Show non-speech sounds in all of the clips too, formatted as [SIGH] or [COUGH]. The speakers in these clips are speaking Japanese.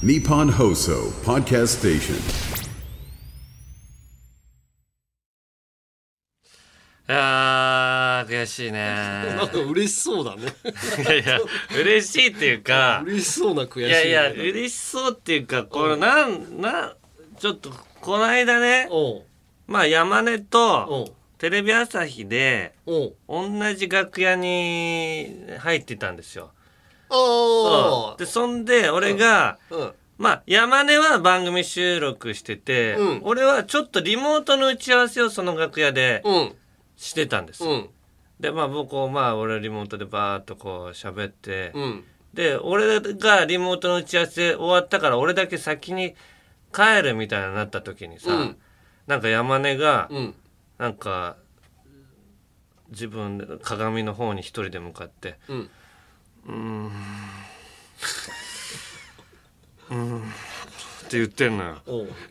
Nippon Hoso Podcast Station. いやー、悔しいね。[LAUGHS] なんか嬉しそうだね。いやいや、嬉しいっていうか、嬉しそうな悔しい。いやいや、嬉しそうっていうか、この、なん、な、ちょっと、この間ね、まあ、山根おと、うテレビ朝日で、同じ楽屋に入ってたんですよ。あで、そんで、俺が、あ。うん。まあ、山根は番組収録してて、うん俺はちょっとリモートの打ち合わせをその楽屋でうん。してたんですよ。うん。で、まあ僕を、まあ俺リモートでバーっとこう喋って、うん。で、俺がリモートの打ち合わせ終わったから俺だけ先に帰るみたいになった時にさ、うんなんか山根が、うん。なんか、自分で鏡の方に一人で向かって、うん。って言ってんのよ。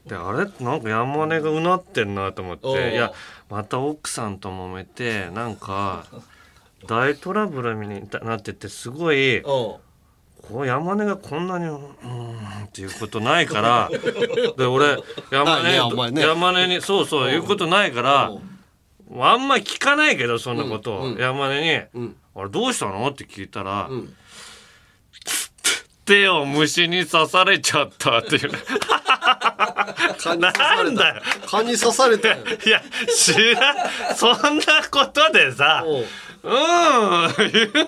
であれ？なんか山根がうなってんなと思って。いやまた奥さんと揉めてなんか大トラブルになっててすごいこう山根がこんなにうーんっていうことないから [LAUGHS] で俺山根、ね。山根にそうそう言うことないからあんま聞かないけどそんなことを、うんうん。山根に。うん。「あれどうしたの?」って聞いたら「うん。手を虫に刺されちゃった」っていう蚊に。なんだよ蚊に刺されたよ。いや知らんそんなことでさおううんい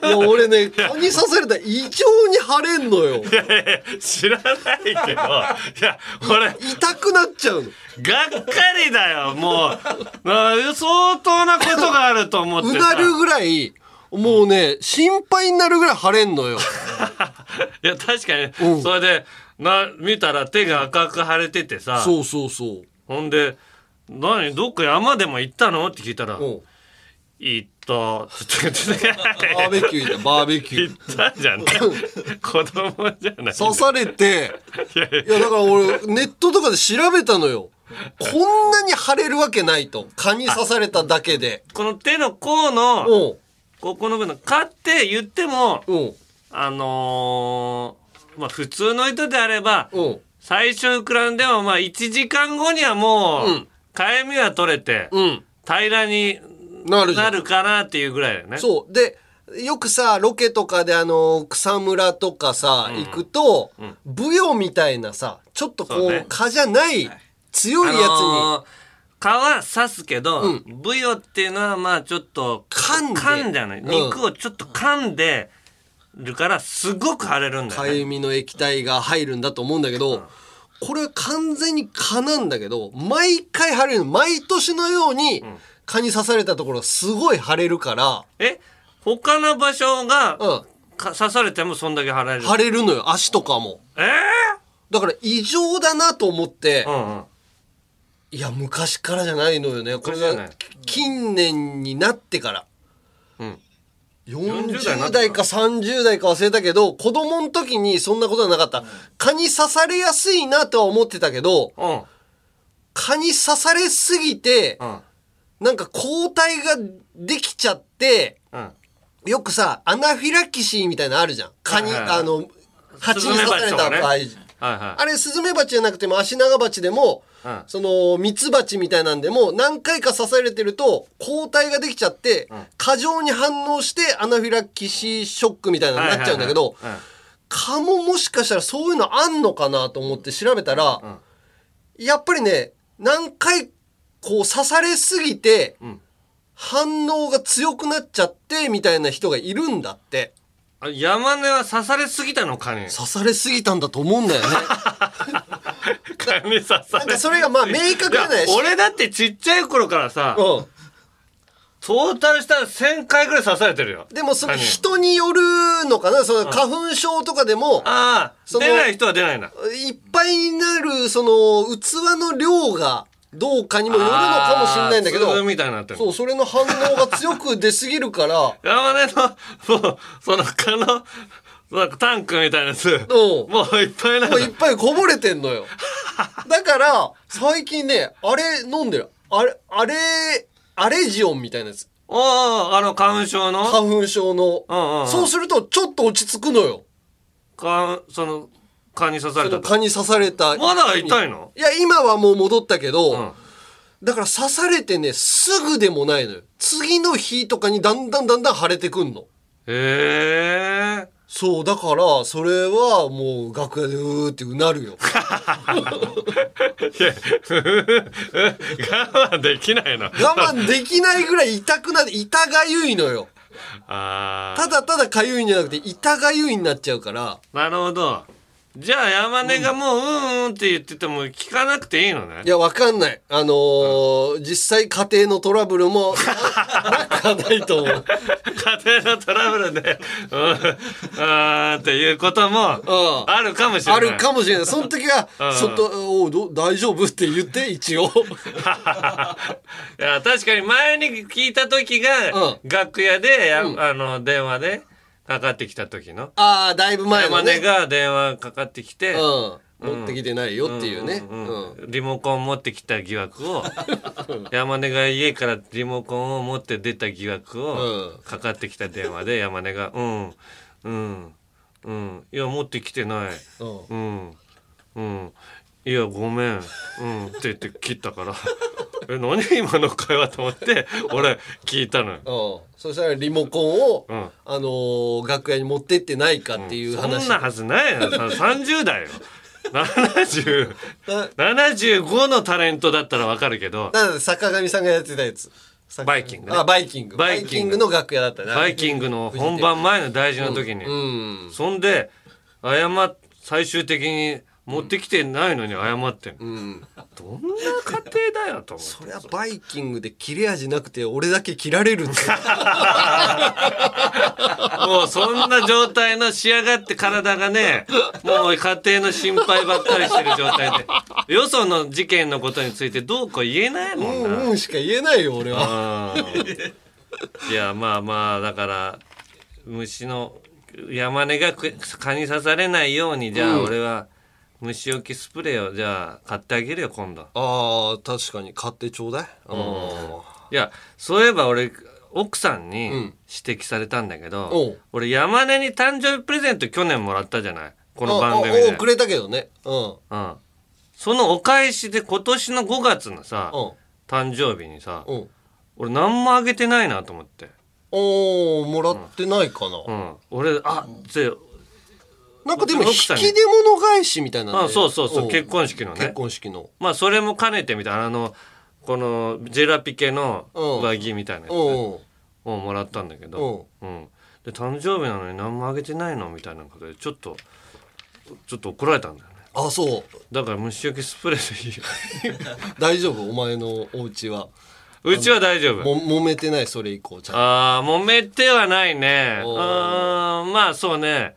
や、俺ね、蚊に刺されたら異常に腫れんのよ。いやいや知らないけどいや俺痛くなっちゃうの。がっかりだよもうあ相当なことがあると思ってさうなるぐらい、もうね、心配になるぐらい腫れんのよ。[LAUGHS] いや確かに、うんそれでな見たら手が赤く腫れててさそうそうそう。ほんで「何どっか山でも行ったの?」って聞いたら「うん行った」って言ってバーベキュー行った、バーベキュ行ー。ったじゃん子供じゃない刺されて、いやいやいや、だから俺、ネットとかで調べたのよ。こんなに腫れるわけないと。蚊に刺されただけで。この手の甲のうん。ここの部分買って言ってもうん。あのーまあ普通の人であればうん。最初膨らんでもまあ1時間後にはもううんかゆみは取れてうん。平らになるかなっていうぐらいだよね。そう。で、よくさ、ロケとかであの、草むらとかさ、行くと、ブヨみたいなさ、ちょっとこう、そうね蚊じゃない、強いやつに、あのー皮刺すけど、うんブヨっていうのはまあちょっと噛んで噛んじゃない、うん肉をちょっと噛んでるからすごく腫れるんだよね。かゆみの液体が入るんだと思うんだけど、これは完全に蚊なんだけど、毎回腫れるの。毎年のように、蚊に刺されたところがすごい腫れるから、え？他の場所が、うん。か刺されてもそんだけ腫れる。腫れるのよ、足とかも。えだから異常だなと思って、ー、うんうん。いや、昔からじゃないのよね。これが近年になってから。うん40 40代か30代か忘れたけど、子供の時にそんなことはなかった。蚊に刺されやすいなとは思ってたけど、うん。蚊に刺されすぎて、うん。なんか抗体ができちゃって、うん。よくさ、アナフィラキシーみたいなのあるじゃん。蚊に、はいはいはいあの、蜂に刺された場合。はいはい。あれ、スズメバチじゃなくても、アシナガバチでも、うん。その、ミツバチみたいなんでも、何回か刺されてると、抗体ができちゃって、過剰に反応して、アナフィラキシーショックみたいなのになっちゃうんだけど、蚊ももしかしたらそういうのあんのかなと思って調べたら、やっぱりね、何回、こう刺されすぎて、反応が強くなっちゃって、みたいな人がいるんだって。あ山根は刺されすぎたの蚊に。刺されすぎたんだと思うんだよね。[LAUGHS] 蚊に刺さなんれかそれがまあ明確じゃない？いや俺だってちっちゃい頃からさ、うん。トータルしたら1000回ぐらい刺されてるよ。でもその人によるのかな？その花粉症とかでも、ああ、出ない人は出ないんだ。いっぱいになる、その、器の量がどうかにもよるのかもしれないんだけど。そう、それの反応が強く出すぎるから、[LAUGHS] 山根の、もう、その蚊の、なんかタンクみたいなやつ、うんもういっぱいなもういっぱいこぼれてんのよ。[LAUGHS] だから、最近ね、あれ飲んでる。あれ、あれ、アレジオンみたいなやつ。おーあの花粉症の？花粉症の。うんうんうんそうすると、ちょっと落ち着くのよ。かその、蚊に刺された蚊に刺された。まだ痛いの？いや、今はもう戻ったけど、うんだから刺されてね、すぐでもないのよ。次の日とかにだんだんだんだん腫れてくんの。へえそう、だから、それはもう楽屋でうーってうなるよ。我慢できないの我慢できないぐらい痛くなって、痛がゆいのよ。あただただかゆいんじゃなくて、痛がゆいになっちゃうから、あなるほどじゃあ山根がもううんうんって言ってても聞かなくていいのねいや、わかんない。あのー実際家庭のトラブルもななくはないと思う。家庭のトラブルでうんあーっていうこともうんあるかもしれないあるかもしれない。その時はうん、そっと、おうどう大丈夫って言って、一応。[LAUGHS] いや確かに前に聞いた時が、う楽屋でや、あの電話でかかってきた時の。ああ、だいぶ前の山根ね。が電話かかってきて、うん。持ってきてないよっていうね。うんうん。リモコン持ってきた疑惑を。[LAUGHS] 山根が家からリモコンを持って出た疑惑をうん。かかってきた電話で山根が「うん。うん。うん。いや持ってきてない。うん。うん。うんいやごめんうん」って言って切ったから「え何今の会話?」と思って俺聞いたのよ。うん。そしたらリモコンを、うんあのー楽屋に持ってってないかっていうそ話。んなはずないよさ30代よ70だ75のタレントだったらわかるけどだから坂上さんがやってたやつ。バイキングねあ、バイキング。バイキングキングの楽屋だったね。バイキングの本番前の大事な時に、うん。そんで謝っ最終的に持ってきてないのに謝ってんの、うん。どんな家庭だよと思ってそりゃバイキングで切れ味なくて俺だけ切られる。[LAUGHS] もうそんな状態の仕上がって体がねもう家庭の心配ばっかりしてる状態でよその事件のことについてどうこう言えないもんな、うんうんしか言えないよ俺は。うんいやまあまあだから虫の山根がく蚊に刺されないようにじゃあ俺は虫除けスプレーをじゃあ買ってあげるよ今度ああ確かに買ってちょうだい。いやそういえば俺奥さんにん指摘されたんだけど、おう俺山根に誕生日プレゼント去年もらったじゃない？この番組でおくれたけどね。うん。うん、そのお返しで今年の5月のさうん。誕生日にさうん。俺何もあげてないなと思って、おーもらってないかな。うん、俺あぜなんかでも引き出物返しみたいなね。あそうそうそう、ん。結婚式のね。結婚式の。まあそれも兼ねてみたいなあのこのジェラピケのうん。上着みたいなやつうん。をもらったんだけど、うん、で誕生日なのに何もあげてないのみたいなことでちょっとちょっと怒られたんだよね。あそう。だから虫除けスプレーでいいよ。[LAUGHS] 大丈夫？お前のお家は。うちは大丈夫。も揉めてない？それ以降ちゃんと。ああ揉めてはないね。うん。まあそうね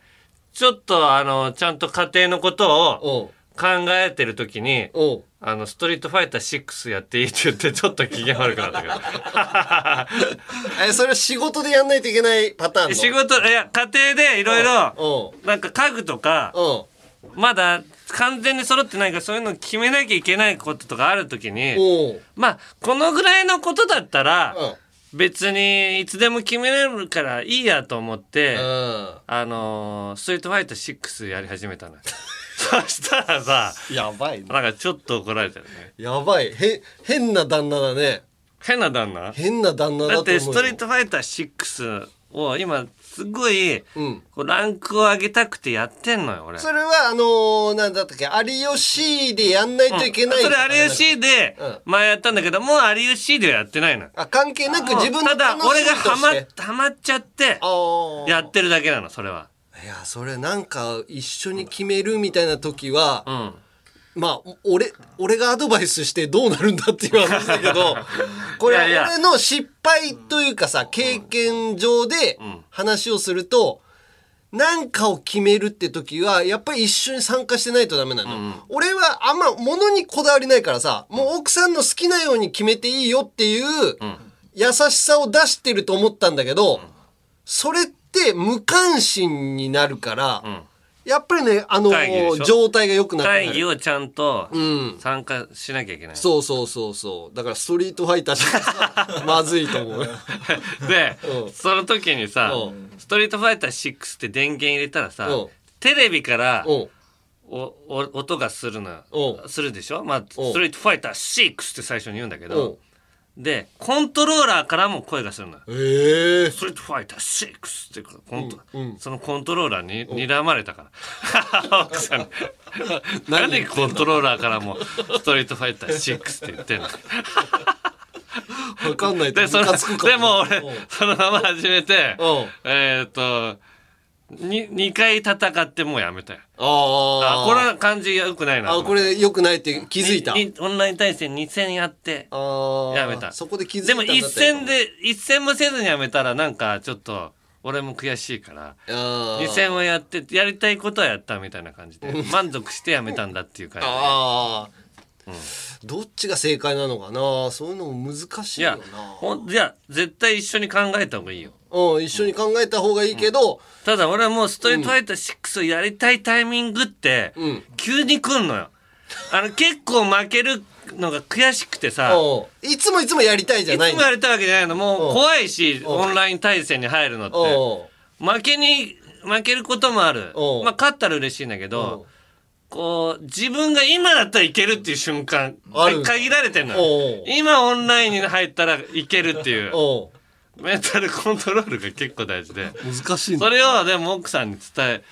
ちょっとあのちゃんと家庭のことをうん。考えてる時にうん。あのストリートファイター6やっていいって言ってちょっと機嫌悪くなったけど [LAUGHS] え、それは仕事でやんないといけないパターンの？仕事いや家庭でいろいろうん。なんか家具とかうん。まだ完全に揃ってないからそういうの決めなきゃいけないこととかある時にうん。まあこのぐらいのことだったらうん。別にいつでも決めれるからいいやと思ってうん。あのーストリートファイター6やり始めたのよ [LAUGHS] そしたらさやばいね。なんかちょっと怒られたよねやばい。へ、変な旦那だね。変な旦那？変な旦那。だってストリートファイター6を今すごいうん。こうランクを上げたくてやってんのよ俺。それは、あのー、なんだったっけ、有吉でやんないといけない、それ有吉でうん。前やったんだけどもう有吉ではやってないのあ、関係なく自分のただ俺がハマとして。ハマっちゃってやってるだけなのそれは。いや、それなんか一緒に決めるみたいな時は、うんまあ、俺、俺がアドバイスしてどうなるんだっていう話だけど、[LAUGHS] これ俺の失敗というかさ、経験上で話をすると、なんかを決めるって時は、やっぱり一緒に参加してないとダメなの。俺はあんま物にこだわりないからさ、もう奥さんの好きなように決めていいよっていう優しさを出してると思ったんだけど、それって無関心になるから、やっぱりね、あの会議でしょ？状態が良くなって会議をちゃんとん。参加しなきゃいけない、そうそうそうそう。だからストリートファイターしか [LAUGHS] まずいと思う。[LAUGHS] で、うん。その時にさ、うん。ストリートファイター6って電源入れたらさ、うん。テレビからうん。おお音がするのおうするでしょ？まあストリートファイター6って最初に言うんだけおどうでコントローラーからも声がするのよ。ええ。ストリートファイター6ってコント、うんうん。そのコントローラーに睨まれたから。奥さんに。[LAUGHS] 何？コントローラーからもストリートファイター6って言ってんの？わかんないとでそのでも俺うん。そのまま始めてうん。えっ、とに2回戦ってもうやめたよ。あああこれ感じ良くないなとあこれ良くないって気づいた？オンライン対戦2戦やってやめた。そこで気づいでもたんだったら一戦で一戦もせずにやめたらなんかちょっと俺も悔しいからあー。2戦をやってやりたいことはやったみたいな感じで満足してやめたんだっていう感じで。ああ、どっちが正解なのかな？そういうのも難しいよな。いや絶対一緒に考えた方がいいようん、一緒に考えた方がいいけど、ただ俺はもうストリートファイター6をやりたいタイミングってうん。急に来んのよ。あの結構負けるのが悔しくてさ。う。んいつもいつもやりたいじゃいつないもやりたいわけじゃないの。もう怖いしん。オンライン対戦に入るのって。お負けに負けることもある。う。んまあ勝ったら嬉しいんだけどこう自分が今だったらいけるっていう瞬間限られてんのおよう。今オンラインに入ったらいけるっていう。おメンタルコントロールが結構大事で。難しいそれをでも奥さんに伝え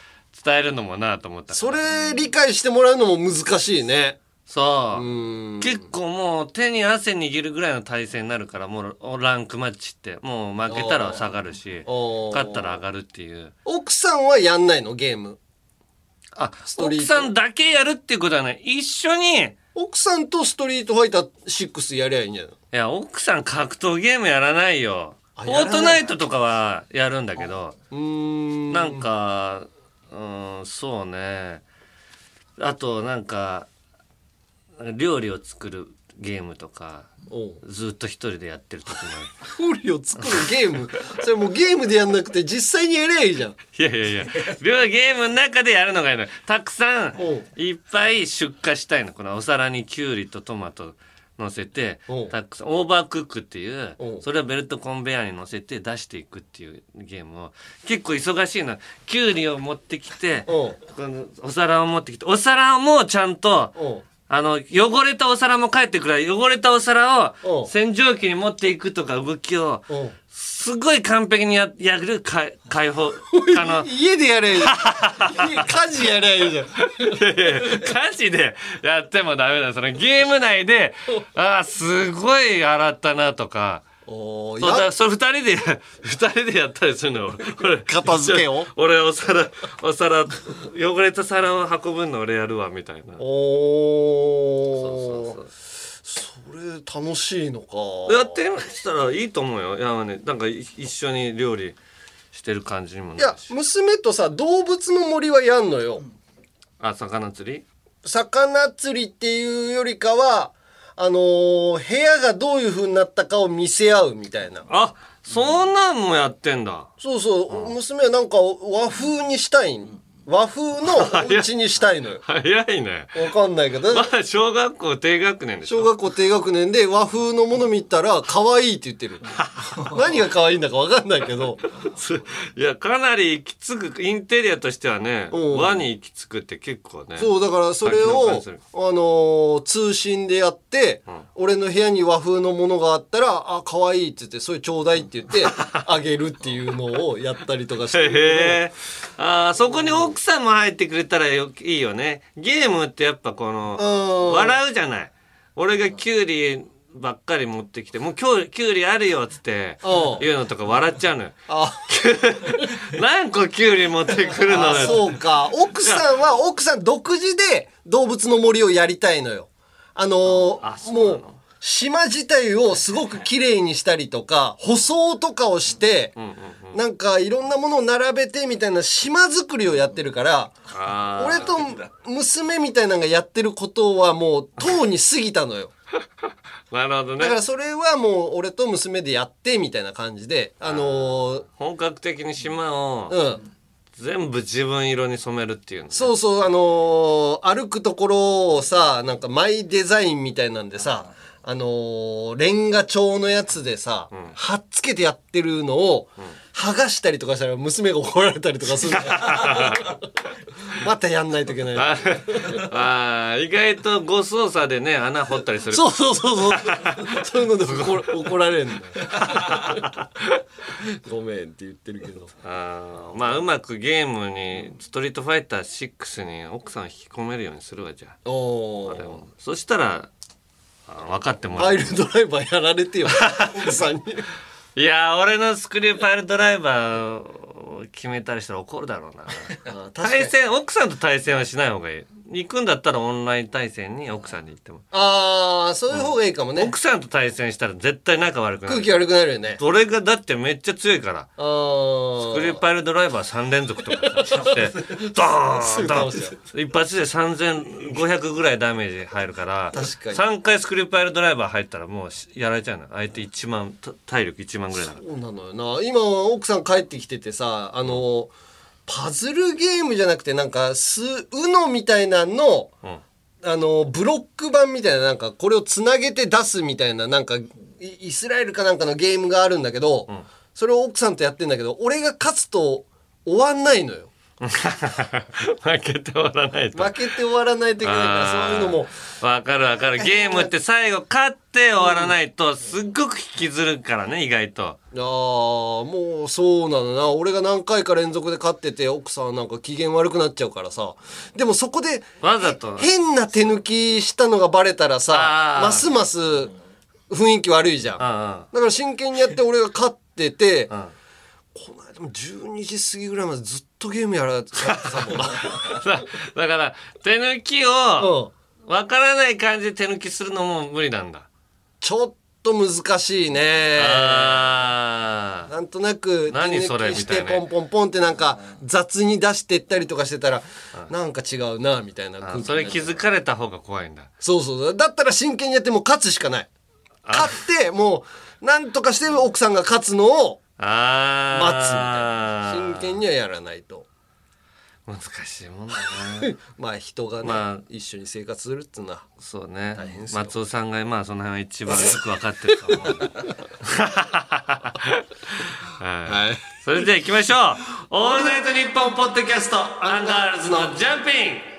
伝えるのもなと思ったそれ理解してもらうのも難しいね。そう。うん。結構もう手に汗握るぐらいの体勢になるからもうランクマッチって。もう負けたら下がるし勝ったら上がるっていう。奥さんはやんないのゲーム？あトリート。奥さんだけやるっていうことはない。一緒に。い奥さんとストリートファイター6やりゃいいんじゃないや奥さん格闘ゲームやらないよ。あフォートナイトとかはやるんだけどうーん。なんかうんそうね。あとなんか料理を作るゲームとかずっと一人でやってる時もある。[LAUGHS] 料理を作るゲーム？それもうゲームでやんなくて実際にやりゃいいじゃん。いやいやいや、両ゲームの中でやるのがいいのよ。たくさんいっぱい出荷したいの。このお皿にきゅうりとトマト乗せてたくさん、オーバークックっていうそれをベルトコンベヤーに乗せて出していくっていうゲームを、結構忙しいの。きゅうりを持ってきて、このお皿を持ってきて、お皿もちゃんと、あの、汚れたお皿も帰ってくる汚れたお皿を洗浄機に持っていくとか動きを、すごい完璧にややる解解放、[LAUGHS] あの、家でやれ家 [LAUGHS] 家事やりゃいいじゃん。家事でやってもダメだそのゲーム内で [LAUGHS] ああすごい洗ったなとか。おそうそれ二人で二人でやったりするの俺。片付けを？俺お皿お皿汚れた皿を運ぶの俺やるわみたいな。おー。そうそうそれ楽しいのか。やってみしたらいいと思うよ。いやねなんかい一緒に料理してる感じにもいや娘とさ動物の森はやんのよ。あ魚釣り？魚釣りっていうよりかはあのー部屋がどういう風になったかを見せ合うみたいな。あそんなんもやってんだ。そうそう、娘はなんか和風にしたい和風の [LAUGHS] お家にしたいのよ。早いね。わかんないけど。まだ小学校低学年でしょ。小学校低学年で和風のもの見たら可愛いって言ってる。[LAUGHS] 何が可愛いんだかわかんないけど。ついやかなり行き着くインテリアとしてはねうん。和に行き着くって結構ねそうだからそれを、あのー通信でやって、俺の部屋に和風のものがあったら「あ可愛いって言って「それちょうだい」って言って [LAUGHS] あげるっていうのをやったりとかしてへえ。あーそこに奥さんも入ってくれたらよいいよね。ゲームってやっぱこのうん。笑うじゃない。俺がキュウリばっかり持ってきて「もう今日キュウリあるよ」っつってうん。言うのとか笑っちゃうのよ。あ。[LAUGHS] 何個キュウリ持ってくるのあよそうか。奥さんは奥さん独自で動物の森をやりたいのよ。あのーもう島自体をすごく綺麗にしたりとか舗装とかをして、なんかいろんなものを並べてみたいな島作りをやってるから俺と娘みたいなのがやってることはもうとうに過ぎたのよ。[LAUGHS] なるほどね。だからそれはもう俺と娘でやってみたいな感じであの本格的に島をーうん。全部自分色に染めるっていうのね。そうそうあのー歩くところをさなんかマイデザインみたいなんでさあのーレンガ調のやつでさ、はっつけてやってるのを、剥がしたりとかしたら娘が怒られたりとかする [LAUGHS] またやんないといけない。ああー意外と誤操作でね穴掘ったりする。そうそうそうそう。そういうので怒ら怒られるんだよ。ごめんって言ってるけど。あーまあうまくゲームにストリートファイター6に奥さんを引き込めるようにするわじゃあ。おそしたらあ分かってもらパうイルドライバーやられてよ [LAUGHS] 奥さんに。いやー俺のスクリューパイルドライバーを決めたりしたら怒るだろうな。対戦奥さんと対戦はしない方がいい行くんだったらオンライン対戦に奥さんに行っても。ああそういう方がいいかもね、奥さんと対戦したら絶対仲悪くなる空気悪くなるよね。俺がだってめっちゃ強いから。あスクリューパイルドライバー3連続とかさして [LAUGHS] ドーンドーン。一発で3500ぐらいダメージ入るから確かに。3回スクリューパイルドライバー入ったらもうしやられちゃうの相手1万た体力1万ぐらいだから。そうなのよな。今奥さん帰ってきててさあのパズルゲームじゃなくてなんかす UNO みたいなの、ん。あのブロック版みたいななんかこれをつなげて出すみたいななんかイイスラエルかなんかのゲームがあるんだけど、それを奥さんとやってんだけど俺が勝つと終わんないのよ [LAUGHS] 負けて終わらないと。負けて終わらないといけないからそういうのも。わかるわかる。ゲームって最後勝って終わらないとすっごく引きずるからね意外と。ああもうそうなのな。俺が何回か連続で勝ってて奥さんはなんか機嫌悪くなっちゃうからさ。でもそこでわざと。変な手抜きしたのがバレたらさますます雰囲気悪いじゃん。だあから真剣にやって俺が勝っててあこの間も12時過ぎぐらいまでずっとゲームやらやってたもんな。[LAUGHS] だだから手抜きをうん。わからない感じで手抜きするのも無理なんだ。ちょっと難しいね。なんとなく手何それ？抜きしてポンポンポンってなんか雑に出してったりとかしてたらなんか違うなみたいなそれ気づかれた方が怖いんだ。そうそうだったら真剣にやってもう勝つしかない。勝ってもうなんとかして奥さんが勝つのをあ待つみたいな。あ真剣にはやらないと。難しいもんだね [LAUGHS] まあ人がね、まあ。一緒に生活するっていうのはそうね。松尾さんがまあその辺は一番よく分かってると思う。[LAUGHS] はい。はい。それでは行きましょう「オールナイトニッポン」ポッドキャストアンガールズのジャンピン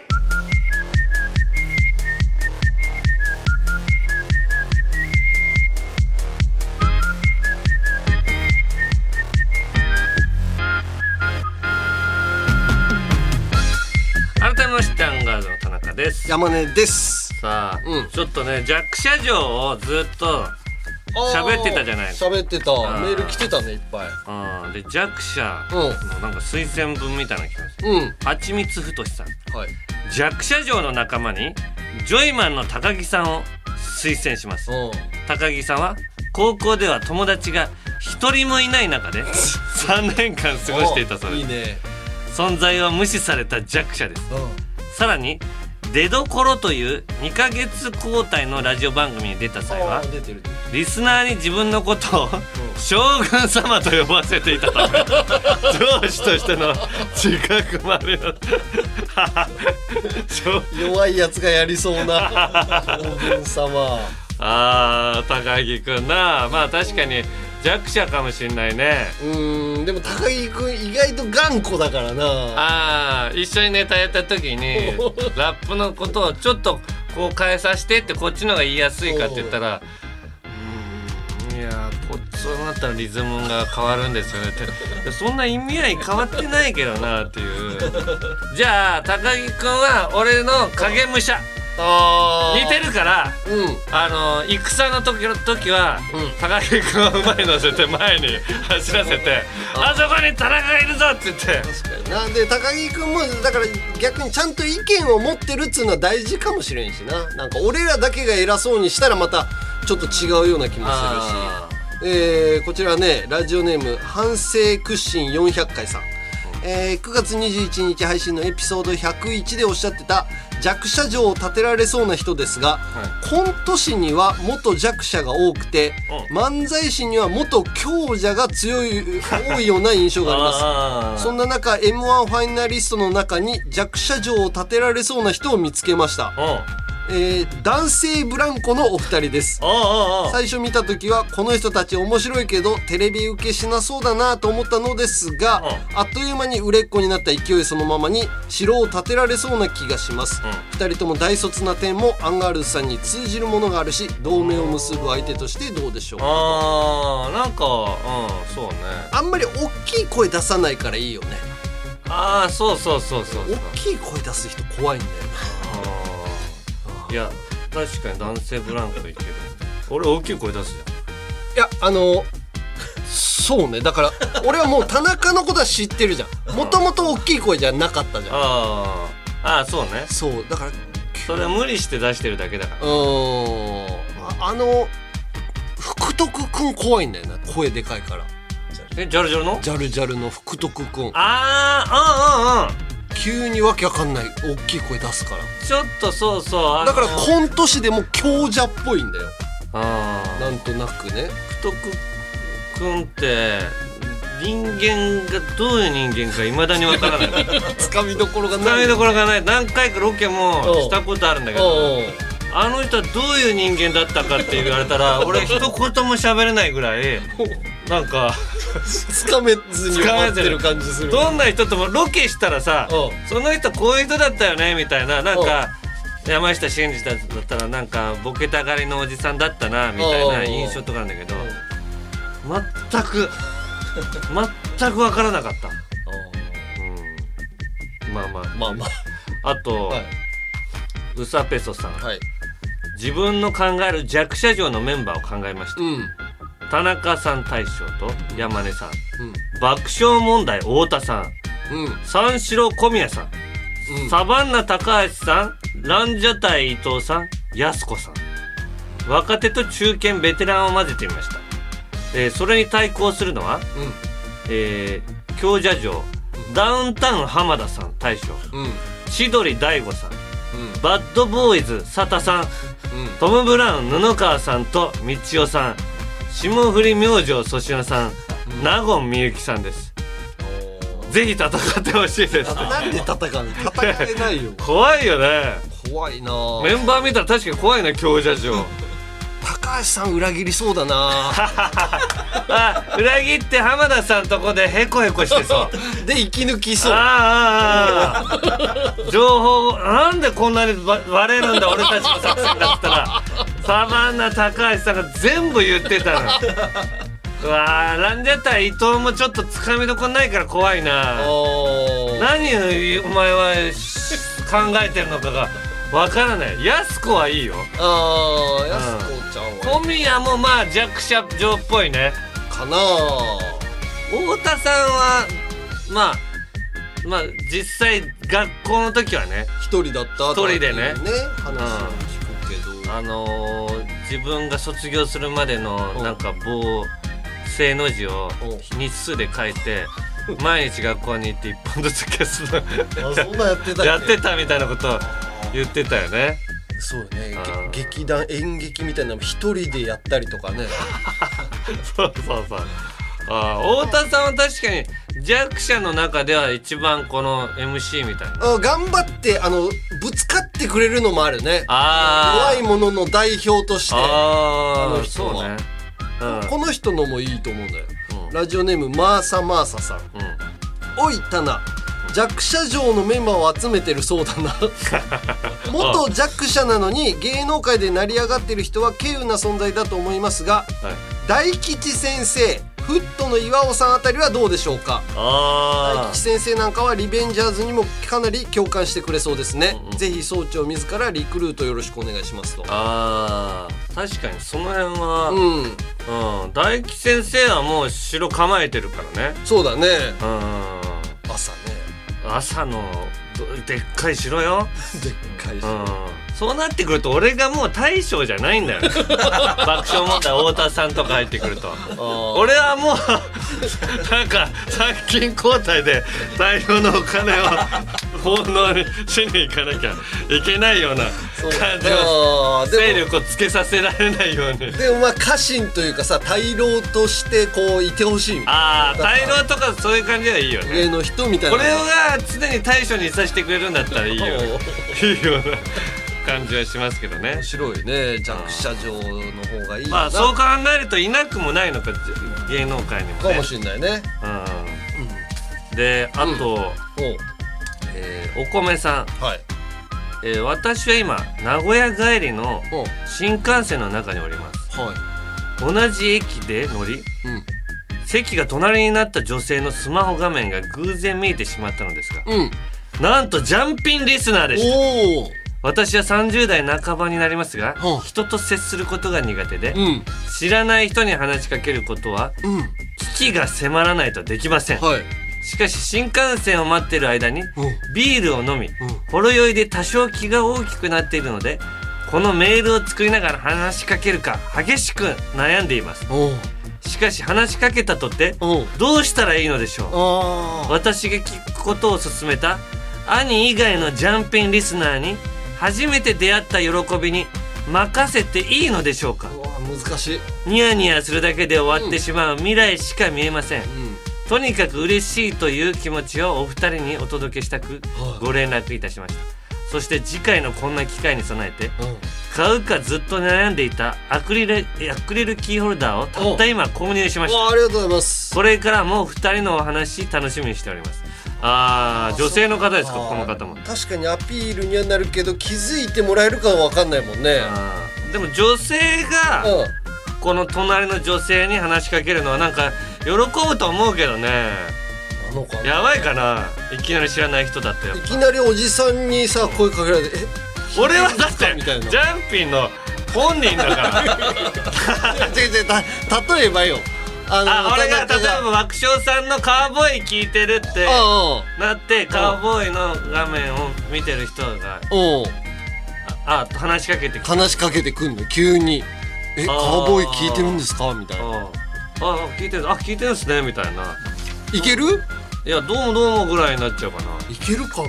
グ改めましてアンガールズの田中です。山根です。さあ、うん。ちょっとね弱者情をずっと喋ってたじゃない喋ってた。ーメール来てたねいっぱい。うん。で弱者うのなんか推薦文みたいなの来ましたん？うん。はちみつふとしさん。はい。弱者城の仲間にジョイマンの高木さんを推薦します。うん。高木さんは高校では友達が一人もいない中で [LAUGHS] 3年間過ごしていたそうです。いいね存在を無視された弱者です。うん。さらに「出どころ」という2ヶ月交代のラジオ番組に出た際はリスナーに自分のことを将軍様と呼ばせていたため [LAUGHS] 上司としての自覚まで [LAUGHS] 弱いやつがやりそうな [LAUGHS] 将軍様。あー高木くんな。まあ確かに弱者かもしんないね。うーんでも高木君意外と頑固だからな。ああ一緒にネタやった時に [LAUGHS] ラップのことをちょっとこう変えさせてってこっちの方が言いやすいかって言ったらうーんいやこそうなったらリズムが変わるんですよね。ってそんな意味合い変わってないけどなっていう。じゃあ高木くんは俺の影武者。あ似てるからうん。あの戦の時の時は、うん。高木君を前に乗せて前に走らせて「あそこに田中がいるぞ!」って言って。確かにな。んで高木君もだから逆にちゃんと意見を持ってるっつうのは大事かもしれんしな。なんか俺らだけが偉そうにしたらまたちょっと違うような気もあするし。えーこちらねラジオネーム反省屈伸400回さん、えー9月21日配信のエピソード101でおっしゃってた弱者城を建てられそうな人ですが、コント師には元弱者が多くて、漫才師には元強者が強い多いような印象があります。そんな中 m 1ファイナリストの中に弱者城を建てられそうな人を見つけました。うんえー男性ブランコのお二人です。最初見た時はこの人たち面白いけどテレビ受けしなそうだなと思ったのですがうあっという間に売れっ子になった勢いそのままに城を建てられそうな気がします、二人とも大卒な点もアンガールズさんに通じるものがあるし同盟を結ぶ相手としてどうでしょうか。あーなんかうんそうね。あんまり大きい声出さないからいいよね。ああそうそうそうそうそう。大きい声出す人怖いんだよあーいや確かに男性ブランコいける。俺大きい声出すじいやあのそうね。だから俺はもう田中のことは知ってるじゃん。もともと大きい声じゃなかったじゃん。ゃんあー。あーそうね。そう。だからそれは無理して出してるだけだから。うーん。ああの福徳くん怖いんだよな。声でかいから。えジャルジャルの？ジャルジャルの福徳くん。ああうんうんうん急にわけわかんない大きい声出すから。ちょっとそうそうだからコント師でも強者っぽいんだよ。ああなんとなくね。福徳くんって人間がどういう人間かいまだにわからない。[LAUGHS] つかみどころがつかみどころがない。何回かロケもう。んしたことあるんだけおどあの人はどういう人間だったかって言われたら俺一言も喋れないぐらい [LAUGHS] なんかつかめずに終わってる感じする。どんな人ともロケしたらさうん。その人こういう人だったよねみたいななんか山下真司だったらなんかボケたがりのおじさんだったなみたいな印象とかあるんだけど全く全く分からなかった、うん、まあまあ。まあまあ。と、あはい、ウサペソさん。はい、自分の考える弱者城のメンバーを考えました。うん田中さん大将と山根さん。うん。爆笑問題太田さん。うん。三四郎小宮さん。うん。サバンナ高橋さん。ランジャタイ伊藤さん。やす子さん。若手と中堅ベテランを混ぜてみました、えーそれに対抗するのは、えー強者城。ダウンタウン浜田さん大将。うん。うん千鳥大悟さん。うん。バッドボーイズ佐田さん。うん。トム・ブラウン布川さんと道夫さん霜降り明星粗品さん納言みゆきさんです。ぜひ戦ってほしいです。なんで戦うの？戦えないよ。[LAUGHS] 怖いよね。怖いな。ぁメンバー見たら確かに怖いね強者城高橋さん裏切りそうだな。[LAUGHS] あ裏切って浜田さんとこでヘコヘコしてそう。[LAUGHS] で生き抜きそう。ああ情報なんでこんなにば割れるんだ俺たちの作戦だったら。サバンナ高橋さんが全部言ってたの。うわーランジャタイ伊藤もちょっとつかみどころないから怖いな。何をお前はし考えてるのかがわからない。やす子はいいよ。あーやすこちゃんは小宮もまあ弱者城っぽいね。かな太田さんはまあまあ実際学校の時はね一人だった一人でね。ね話を聞くけど。あのー自分が卒業するまでのうん。なんか棒正の字をう日数で書いて毎日学校に行って一本ずつ消すの。やってたみたいなことを言ってたよね。そうね。劇団演劇みたいなのも一人でやったりとかね。[LAUGHS] そうそうそう。あー太田さんは確かに弱者の中では一番この MC みたいな。あ頑張ってあのぶつかってくれるのもあるね。あ弱いものの代表として。あああの人は。そうね。うん。この人のもいいと思うんだよ。うん。ラジオネームマーサマーサさん。うん。おいタナ弱者城のメンバーを集めてるそうだな。[LAUGHS] 元弱者なのに芸能界で成り上がってる人は稀有な存在だと思いますがはい。大吉先生フットの岩尾さんあたりはどうでしょうか？大あ吉先生なんかはリベンジャーズにもかなり共感してくれそうですね、うんうんぜひ総長自らリクルートよろしくお願いしますと。あー。確かにその辺は、ううん。ん大吉先生はもう城構えてるからね。そうだね。うん。朝ね朝のどでっかい城よ、[LAUGHS] でっかいし、うん、そうなってくると俺がもう大将じゃないんだよ [LAUGHS] 爆笑問題太田さんとか入ってくると。俺はもうなんか参勤交代で大量のお金を奉納にしに行かなきゃいけないような感じを勢力をつけさせられないように。でもまあ家臣というかさ大老としてこういてほしいああ大老とかそういう感じはいいよね。な上の人みたいな。これが常に大将にさせてくれるんだったらいいよね。いいよね感じはしますけどね。面白いね弱者城の方がいいまあなそう考えるといなくもないのか芸能界にもね。かもしんないね。うん。であと、おうえーお米さん、はい。えー私は今名古屋帰りの新幹線の中におります。はい。同じ駅で乗りうん。席が隣になった女性のスマホ画面が偶然見えてしまったのですがうん。なんとジャンピンリスナーでした。おお私は30代半ばになりますがはあ人と接することが苦手でうん。知らない人に話しかけることはうん。危機が迫らないとできません。はいしかし新幹線を待っている間にうん。ビールを飲みほろ酔いで多少気が大きくなっているのでこのメールを作りながら話しかけるか激しく悩んでいます。しかし話しかけたとてどうしたらいいのでしょう。私が聞くことを勧めた兄以外のジャンピンリスナーに初めて出会った喜びに任せていいのでしょうか。難しい。ニヤニヤするだけで終わってしまう未来しか見えません。うんとにかく嬉しいという気持ちをお二人にお届けしたくはい。ご連絡いたしました。そして次回のこんな機会に備えてうん。買うかずっと悩んでいたアクリルアクリルキーホルダーをたった今購入しました。わあありがとうございます。これからも二人のお話楽しみにしております。あー女性の方ですか？この方も。確かにアピールにはなるけど気づいてもらえるかは分かんないもんね。でも女性がうん。この隣の女性に話しかけるのはなんか喜ぶと思うけどね。なのかな。やばいかな。いきなり知らない人だってやっぱ。いきなりおじさんにさ声かけられて「え？俺はだってみたいな。ジャンピンの本人だから。違う違うた例えばよ。ああ俺が例えば爆笑さんのカーボーイ聞いてるってあなってカーボーイの画面を見てる人があう。んああ話しかけて話しかけてくんの。急に「えカーボーイ聞いてるんですか?」みたいなああ聞いてる。あ聞いてるんすねみたいな。いける？いやどうもどうもぐらいになっちゃうかな。いけるかな？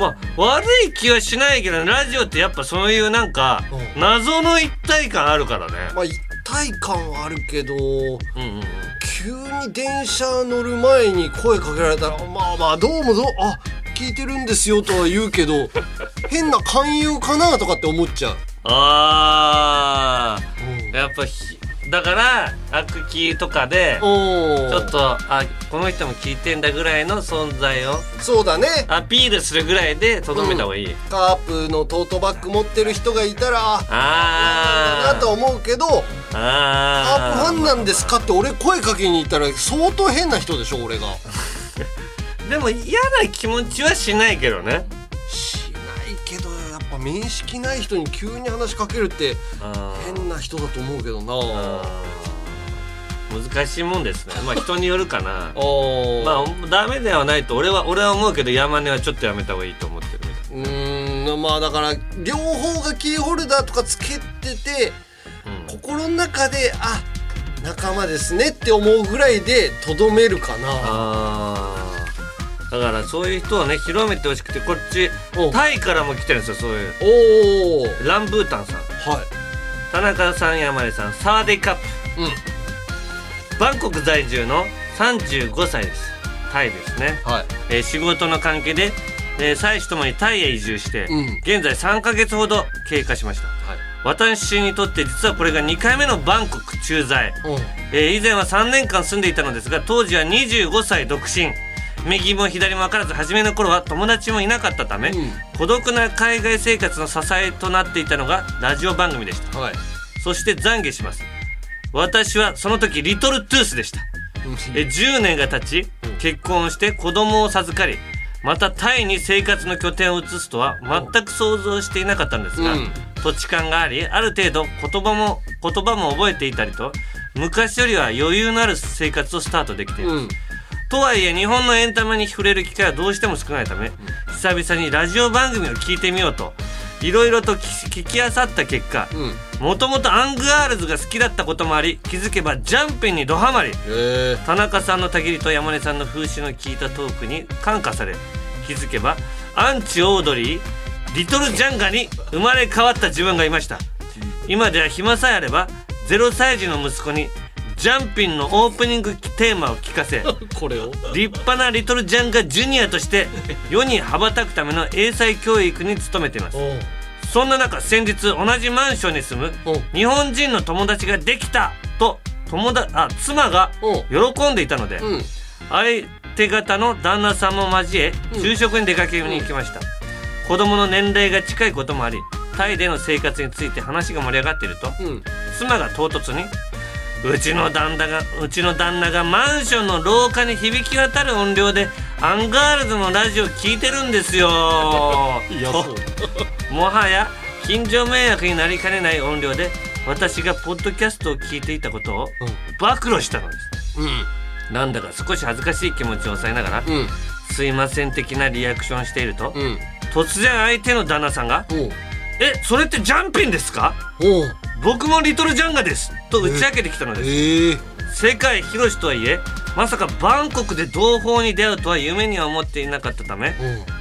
まあ悪い気はしないけどラジオってやっぱそういうなんかうん。謎の一体感あるからね。まあ一体感はあるけどうんうんうん。急に電車乗る前に声かけられたらまあまあどうもどうあ聞いてるんですよとは言うけど [LAUGHS] 変な勧誘かなとかって思っちゃう、あうん。ーやっぱひだから悪気とかでおちょっとあこの人も聞いてんだぐらいの存在をそうだね。アピールするぐらいでとどめた方がいい、カープのトートバッグ持ってる人がいたらああなとは思うけどカあープファンなんですかって俺声かけに行ったら相当変な人でしょ俺が。[LAUGHS] でも嫌な気持ちはしないけどねぱ面識ない人に急に話しかけるって変な人だと思うけどな。難しいもんですね。まあ人によるかな。[LAUGHS] おまあダメではないと俺は俺は思うけど山根はちょっとやめた方がいいと思ってるみたいうーん。まあだから両方がキーホルダーとかつけててうん。心の中であ仲間ですねって思うぐらいでとどめるかな。あーだからそういう人をね広めてほしくてこっちおタイからも来てるんですよそういう。おおランブータンさん。はい。田中さん山根さんサワディカップ。うん。バンコク在住の35歳です。タイですね、はい。えー仕事の関係で、えー、妻子ともにタイへ移住して、うん。現在3ヶ月ほど経過しました。はい。私にとって実はこれが2回目のバンコク駐在、うん。えー以前は3年間住んでいたのですが当時は25歳独身右も左も分からず初めの頃は友達もいなかったため、うん。孤独な海外生活の支えとなっていたのがラジオ番組でした。はい。そして懺悔します。私はその時リトルトゥースでした。え10年が経ち結婚して子供を授かりまたタイに生活の拠点を移すとは全く想像していなかったんですが、うん。土地勘がありある程度言葉も言葉も覚えていたりと昔よりは余裕のある生活をスタートできています、うんとはいえ日本のエンタメに触れる機会はどうしても少ないため、久々にラジオ番組を聞いてみようといろいろと聞きあさった結果うんもともとアンガールズが好きだったこともあり気づけばジャンピンにドハマりえ田中さんのたぎりと山根さんの風刺の効いたトークに感化され気づけばアンチオードリーリトルジャンガに生まれ変わった自分がいました。今では暇さえあれば0歳児の息子にジャンピンのオープニングテーマを聞かせ [LAUGHS] これを？立派なリトルジャンガジュニアとして [LAUGHS] 世に羽ばたくための英才教育に努めています。そんな中先日同じマンションに住むう。ん日本人の友達ができたと友達あ妻がう。喜んでいたので、うん。相手方の旦那さんも交え昼食に出かけに行きました、子供の年齢が近いこともありタイでの生活について話が盛り上がっているとうん。妻が唐突に「うちの旦那がうちの旦那がマンションの廊下に響き渡る音量でアンガールズのラジオ聞いてるんですよ」いやそう。と [LAUGHS] もはや近所迷惑になりかねない音量で私がポッドキャストを聞いていたことを暴露したのです。うん。なんだか少し恥ずかしい気持ちを抑えながらうん「すいません」的なリアクションしているとうん。突然相手の旦那さんがおう「えそれってジャンピンですか？僕もリトルジャンガです」と打ち明けてきたのです。ええ世界広しとはいえまさかバンコクで同胞に出会うとは夢には思っていなかったため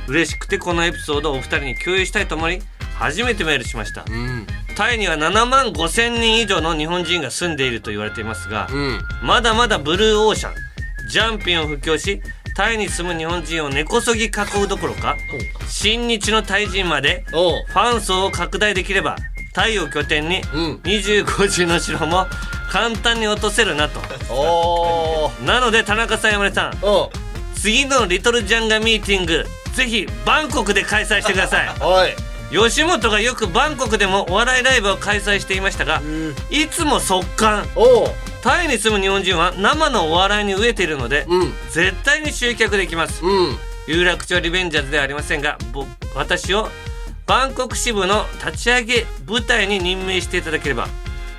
嬉しくてこのエピソードをお二人に共有したいと思い初めてメールしました。うん。タイには7万5千人以上の日本人が住んでいると言われていますがうん。まだまだブルーオーシャン。ジャンピンを布教しタイに住む日本人を根こそぎ囲うどころか親日のタイ人までファン層を拡大できればタイを拠点にうん。25時の城も簡単に落とせるなと。なので田中さん山根さん。次のリトルジャンガミーティングぜひバンコクで開催してくださ [LAUGHS] い。吉本がよくバンコクでもお笑いライブを開催していましたがいつも速乾。タイに住む日本人は生のお笑いに飢えているので、うん。絶対に集客できます。うん。有楽町リベンジャーズではありませんがぼ私をバンコク支部の立ち上げ部隊に任命していただければ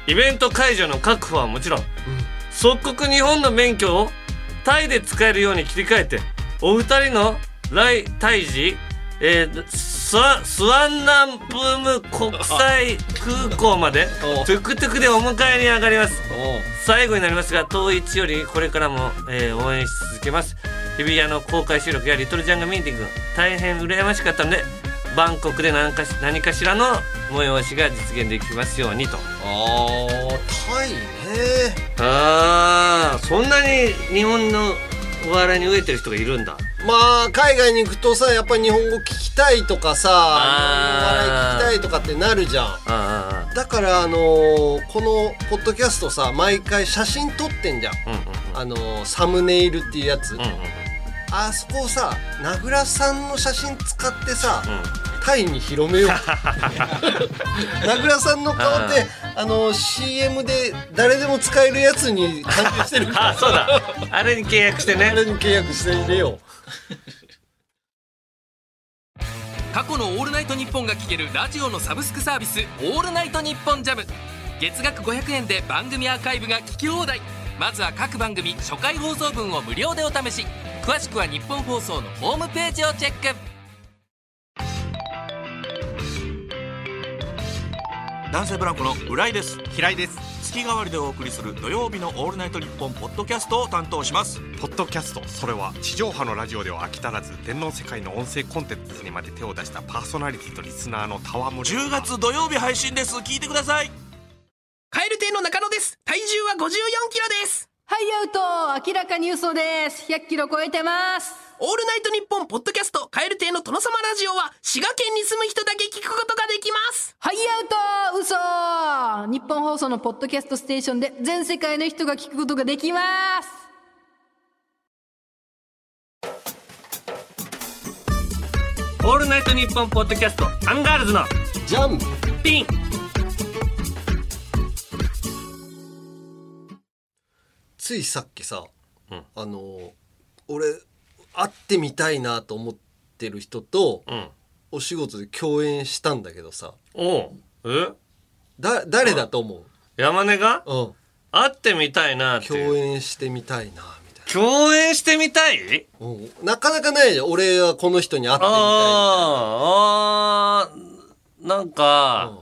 イベント会場の確保はもちろん、即刻日本の免許をタイで使えるように切り替えてお二人の来タイ時、えースワスワンナンプーム国際空港までおトゥクトゥクでお迎えに上がります。最後になりますが当一よりこれからも、えー応援し続けます。日比谷の公開収録やリトルジャンガミーティング大変羨ましかったのでバンコクで何かし何かしらの催しが実現できますようにと。あータイね。あーそんなに日本のお笑いに飢えてる人がいるんだ。まあ海外に行くとさやっぱり日本語聞きたいとかさあー。日本の笑い聞きたいとかってなるじゃん。だからあのーこのポッドキャストさ毎回写真撮ってんじゃん。あうん。あのーサムネイルっていうやつ、うんうんうんあそこをさ名倉さんの写真使ってさ、うん。タイに広めよう。[LAUGHS] 名倉さんの顔ってあの CM で誰でも使えるやつに関係してるから。[LAUGHS] あそうだ。あれに契約してあねれに契約して入れよ。過去の「オールナイトニッポン」が聴けるラジオのサブスクサービス「オールナイトニッポンジャム。月額500円で番組アーカイブが聞き放題まずは各番組初回放送分を無料でお試し。詳しくは日本放送のホームページをチェック。男性ブランコの浦井です。平井です。月替わりでお送りする土曜日の「オールナイトニッポン」ポッドキャストを担当します。ポッドキャストそれは地上波のラジオでは飽き足らず天皇世界の音声コンテンツにまで手を出したパーソナリティとリスナーの戯れ。10月土曜日配信です。聞いてくださいカエル亭の中野です。体重は5 4キロです。はいアウト。明らかに嘘です。100キロ超えてます。オールナイトニッポンポッドキャストカエル亭の殿様ラジオは滋賀県に住む人だけ聞くことができます。はいアウト。嘘。ニッポン放送のポッドキャストステーションで全世界の人が聞くことができます。オールナイトニッポンポッドキャストアンガールズのうじゃんピンついさっきさ、うん。あのー俺会ってみたいなと思ってる人とうん。お仕事で共演したんだけどさ。おう。え？だ誰だと思山根が？う、うん、会ってみたいな共演してみたいなみたい共演してみたい？な、うん、なかなかないじゃん。俺はこの人に会ってみたいあー。あー。なんうん。か、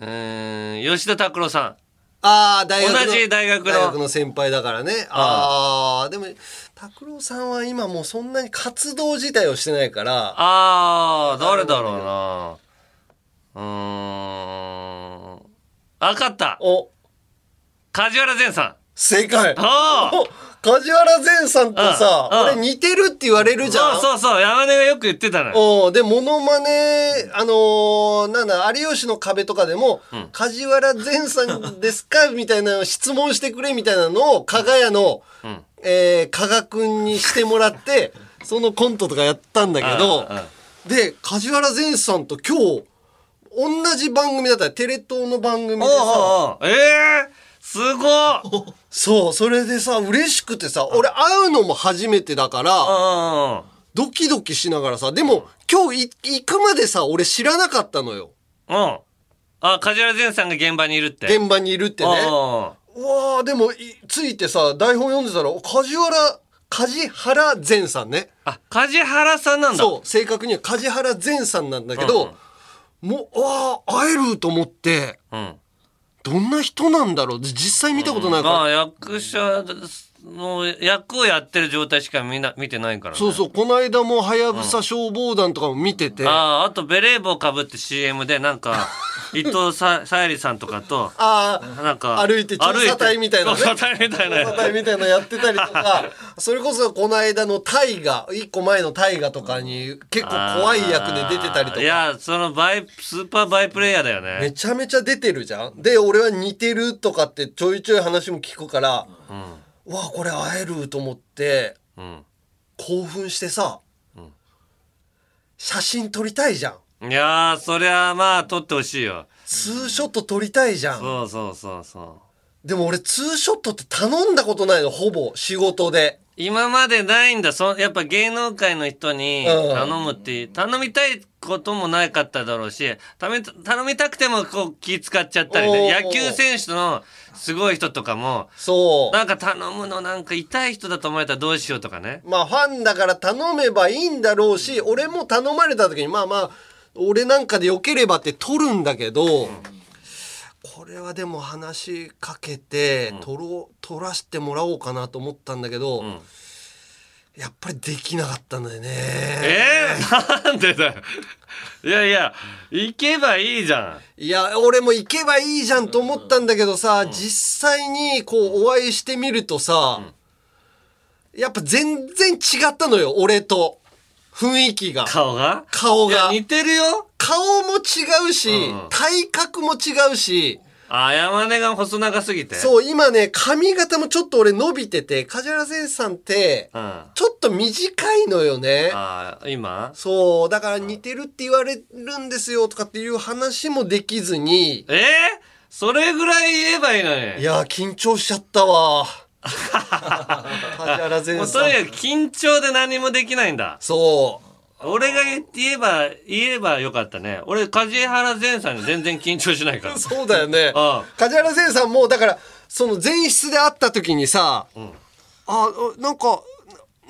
うーん吉田拓郎さんああ大学の同じ大学の。先輩だからね。ああ。でも拓郎さんは今もうそんなに活動自体をしてないから。ああ誰だろうな。うーん。あかった。お。梶原善さん。正解。あお梶原善さんとさ、うんうん。俺似てるって言われるじゃん。そうそうそう山根がよく言ってたのよ。うんで、モノマネ、あのーなんだ、有吉の壁とかでも、梶原善さんですかみたいな質問してくれみたいなのを、加賀屋の、えー、加賀くんにしてもらって、[LAUGHS] そのコントとかやったんだけどうんうん、で、梶原善さんと今日、同じ番組だったら、テレ東の番組でおうさ、おうおう。ええすごっ。そう、それでさ、嬉しくてさ、俺会うのも初めてだから、うんドキドキしながらさ、でも今日い行くまでさ、俺知らなかったのよ。うん。あ梶原善さんが現場にいるって。現場にいるってね。うんうわあでもいついてさ台本読んでたら梶原梶原善さんね。あ梶原さんなんだ。そう正確には梶原善さんなんだけど、もうわあ会えると思って。うんどんな人なんだろう？実際見たことないから、まあ役者の役をやってる状態しか見な見てないからね。そうそう。この間もはやぶさ消防団とかも見てて、ああああとベレー帽かぶって CM でなんか [LAUGHS] 伊藤ささゆりさんとかとあなんか歩いて調査隊みたいなね。調査隊みたいな。調査隊みたいなのやってたりとか [LAUGHS] それこそこの間の大河一個前の大河とかに結構怖い役で出てたりとか。いやそのバイスーパーバイプレイヤーだよね。めちゃめちゃ出てるじゃん。で俺は似てるとかってちょいちょい話も聞くから、うわこれ会えると思ってうん。興奮してさ、写真撮りたいじゃん。いやーそりゃまあ撮ってほしいよ。ツーショット撮りたいじゃん。そうそうそうそう。でも俺ツーショットって頼んだことないのほぼ仕事で今までないんだ。そやっぱ芸能界の人にうん。頼むって頼みたいこともなかっただろうしため頼みたくてもこう気使っちゃったりおねー。野球選手のすごい人とかもそう。なんか頼むのなんか痛い人だと思われたらどうしようとかね。まあファンだから頼めばいいんだろうし俺も頼まれた時にまあまあ俺なんかでよければって撮るんだけど、これはでも話しかけて撮ろう撮らせてもらおうかなと思ったんだけど、やっぱりできなかったんだよね。えー、なんでだよ。いやいや行けばいいじゃん。いや俺も行けばいいじゃんと思ったんだけどさ、実際にこうお会いしてみるとさ、やっぱ全然違ったのよ俺と。雰囲気が。顔が？顔が。似てるよ。顔も違うし、うん。体格も違うし、あ山根が細長すぎて？う、そう、今ね、髪型もちょっと俺伸びてて、梶原善さんって、ん、あちょっと短いのよね。あ今？そう、だから似てるって言われるんですよとかっていう話もできずに、えー、それぐらい言えばいいのに。いやー、緊張しちゃったわ。[LAUGHS] 梶原も善さん。うとにかく緊張で何もできないんだ。そ俺が言言えば言えばよかったね。俺梶原善さんに全然緊張しないから。う。[LAUGHS] そうだよね。あ [LAUGHS] あ。梶原善さんも、だから、その前室で会った時にさ、あ、なんか、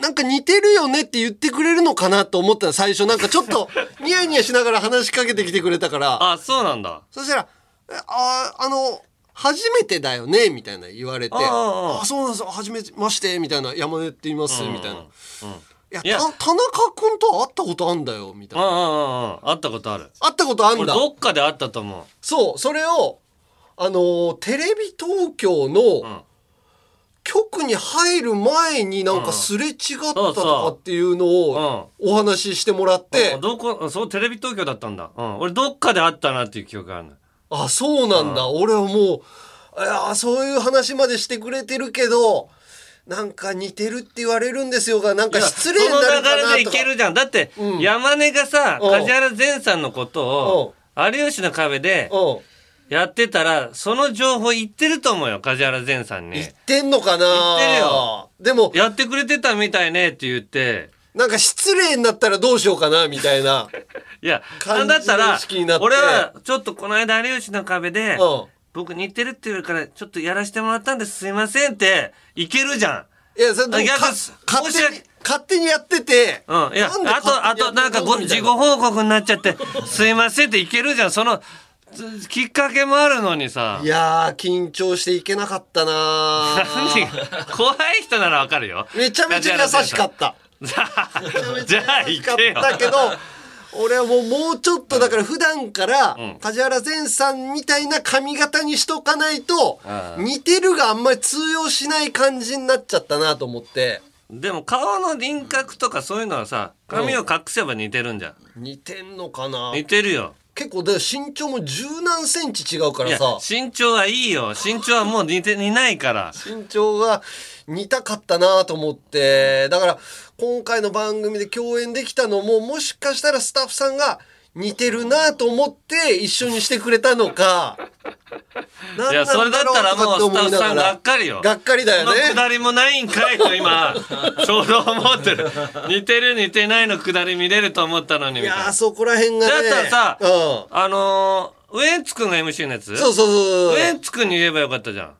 なんか似てるよねって言ってくれるのかなと思ったの最初。なんかちょっと [LAUGHS] ニヤニヤしながら話しかけてきてくれたから。あそうなんだ。そしたら「えああの初めてだよね」みたいな言われて「あそうなんです。初めまして」みたいな「山根って言います」みたいな「いやいや。た田中君とは会ったことあんだよ」みたいな。うんうんうんうん会ったことある。会ったことあん俺だどっかで会ったと思う。そうそれをあのーテレビ東京の局に入る前になんかすれ違ったとかっていうのをお話ししてもらって。あどこそうテレビ東京だったんだ、うん、俺どっかで会ったなっていう記憶があるのあそうなんだ。俺はもういやそういう話までしてくれてるけどなんか似てるって言われるんですよがなんか失礼になるか。その流れでいなとかけるじゃん。だって、うん。山根がさうん梶原善さんのことを有吉の壁でうん。やってたらその情報言ってると思うよ梶原善さんに。言ってんのかな？言ってるよ。でもやってくれてたみたいねって言って。なんか失礼になったらどうしようかなみたいな [LAUGHS] いやなんだったら俺はちょっとこの間有吉の壁でうん僕似てるって言うからちょっとやらせてもらったんですすいませんっていけるじゃんいやそれ逆か勝手に勝手にやっててうん、いや、あと、あと、なんかご、事後報告になっちゃって、すいませんっていけるじゃん。その、つきっかけもあるのにさい。やー緊張していけなかったな怖い人ならわかるよ。めちゃめちゃ優しかった [LAUGHS] た。じゃあ、じゃあ、優しかっ行けよ。たけど俺はもうもうちょっとだから普段からん。梶原善さんみたいな髪型にしとかないと似てるがあんまり通用しない感じになっちゃったなと思って。でも顔の輪郭とかそういうのはさ髪を隠せば似てるんじゃん。似てんのかな？似てるよ。結構で身長も十何センチ違うからさ。身長はいいよ。身長はもう似て似ないから。身長が似たかったなと思って。だから今回の番組で共演できたのももしかしたらスタッフさんが似てるなと思って一緒にしてくれたのか。[LAUGHS] いやそれだったらもうスタッフさんがっかりよ。がっかりだよこのくねだりもないんかいと今 [LAUGHS] ちょうど思ってる。似てる似てないのくだり見れると思思ったのにいみたいな。やーそこら辺がね。だったらさうん。あのー、ウエンツくんが MC のやつ？そうそうそうウエンツくんに言えばよかったじゃん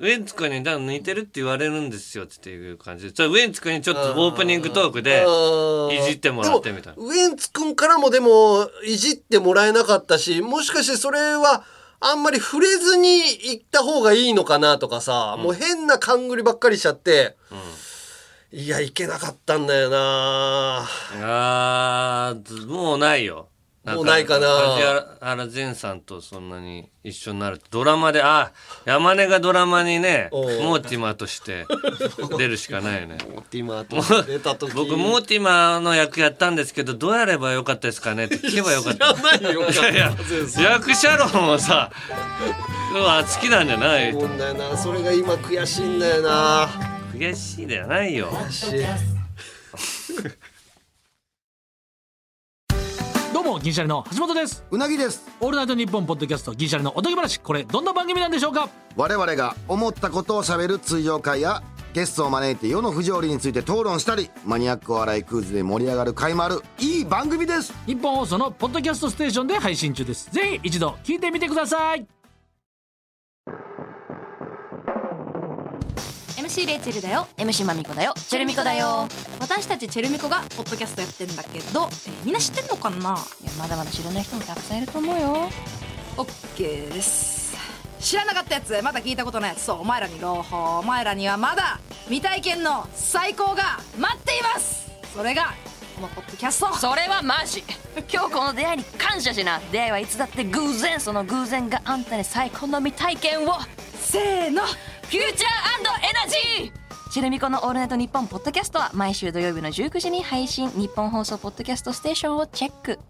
ウエンツくんにだ似てるって言われるんですよっていう感じで。ウエンツくんにちょっとオープニングトークでうん。いじってもらってみたいな。ウエンツくんからもでもいじってもらえなかったしもしかしてそれはあんまり触れずに行った方がいいのかなとかさ、もう変な勘繰りばっかりしちゃって、いやいけなかったんだよなあーもうないよ。んもうないかな。梶原善さんとそんなに一緒になる。とドラマであ山根がドラマにねモーティマーとして出るしかないよね。[LAUGHS] モーティマーと出た時。僕モーティマーの役やったんですけどどうやればよかったですかねって聞けばよかった。知らないよ役者論をさうわ好きなんじゃない。もんだよな。それが今悔しいんだよな。悔しいではないよ。悔しいどうも銀シャリの橋本です。うなぎです。オールナイトニッポンポッドキャスト銀シャリのおとぎ話。これどんな番組なんでしょうか？我々が思ったことをしゃべる通常会やゲストを招いて世の不条理について討論したりマニアックお笑いクイズで盛り上がる回もあるいい番組です。日本放送のポッドキャストステーションで配信中です。ぜひ一度聞いてみてください MC レイチェルだよ。MC マミコだよ。チェルミコだよ。私たちチェルミコがポッドキャストやってんだけど、えーみんな知ってんのかな？いやまだまだ知らない人もたくさんいると思うよ。オッケーです。知らなかったやつまだ聞いたことないやつ。そうお前らに朗報。お前らにはまだ未体験の最高が待っています。それがこのポッドキャスト。それはマジ。今日この出会いに感謝しな。出会いはいつだって偶然。その偶然があんたに最高の未体験を。せーのフューチャーエナジー。チェルミコのオールナイトニッポンポッドキャストは毎週土曜日の19時に配信日本放送ポッドキャストステーションをチェック。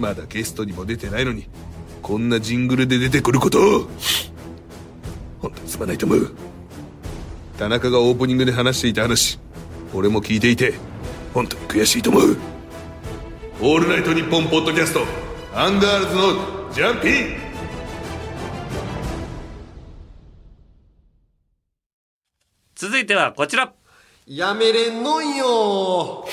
まだゲストにも出てないのにこんなジングルで出てくること。本当にすまないと思う。田中がオープニングで話していた話俺も聞いていて本当に悔しいと思う「オールナイトニッポン」ポッドキャストアンガールズのジャンピン続いてはこちら。やめれんのんよ。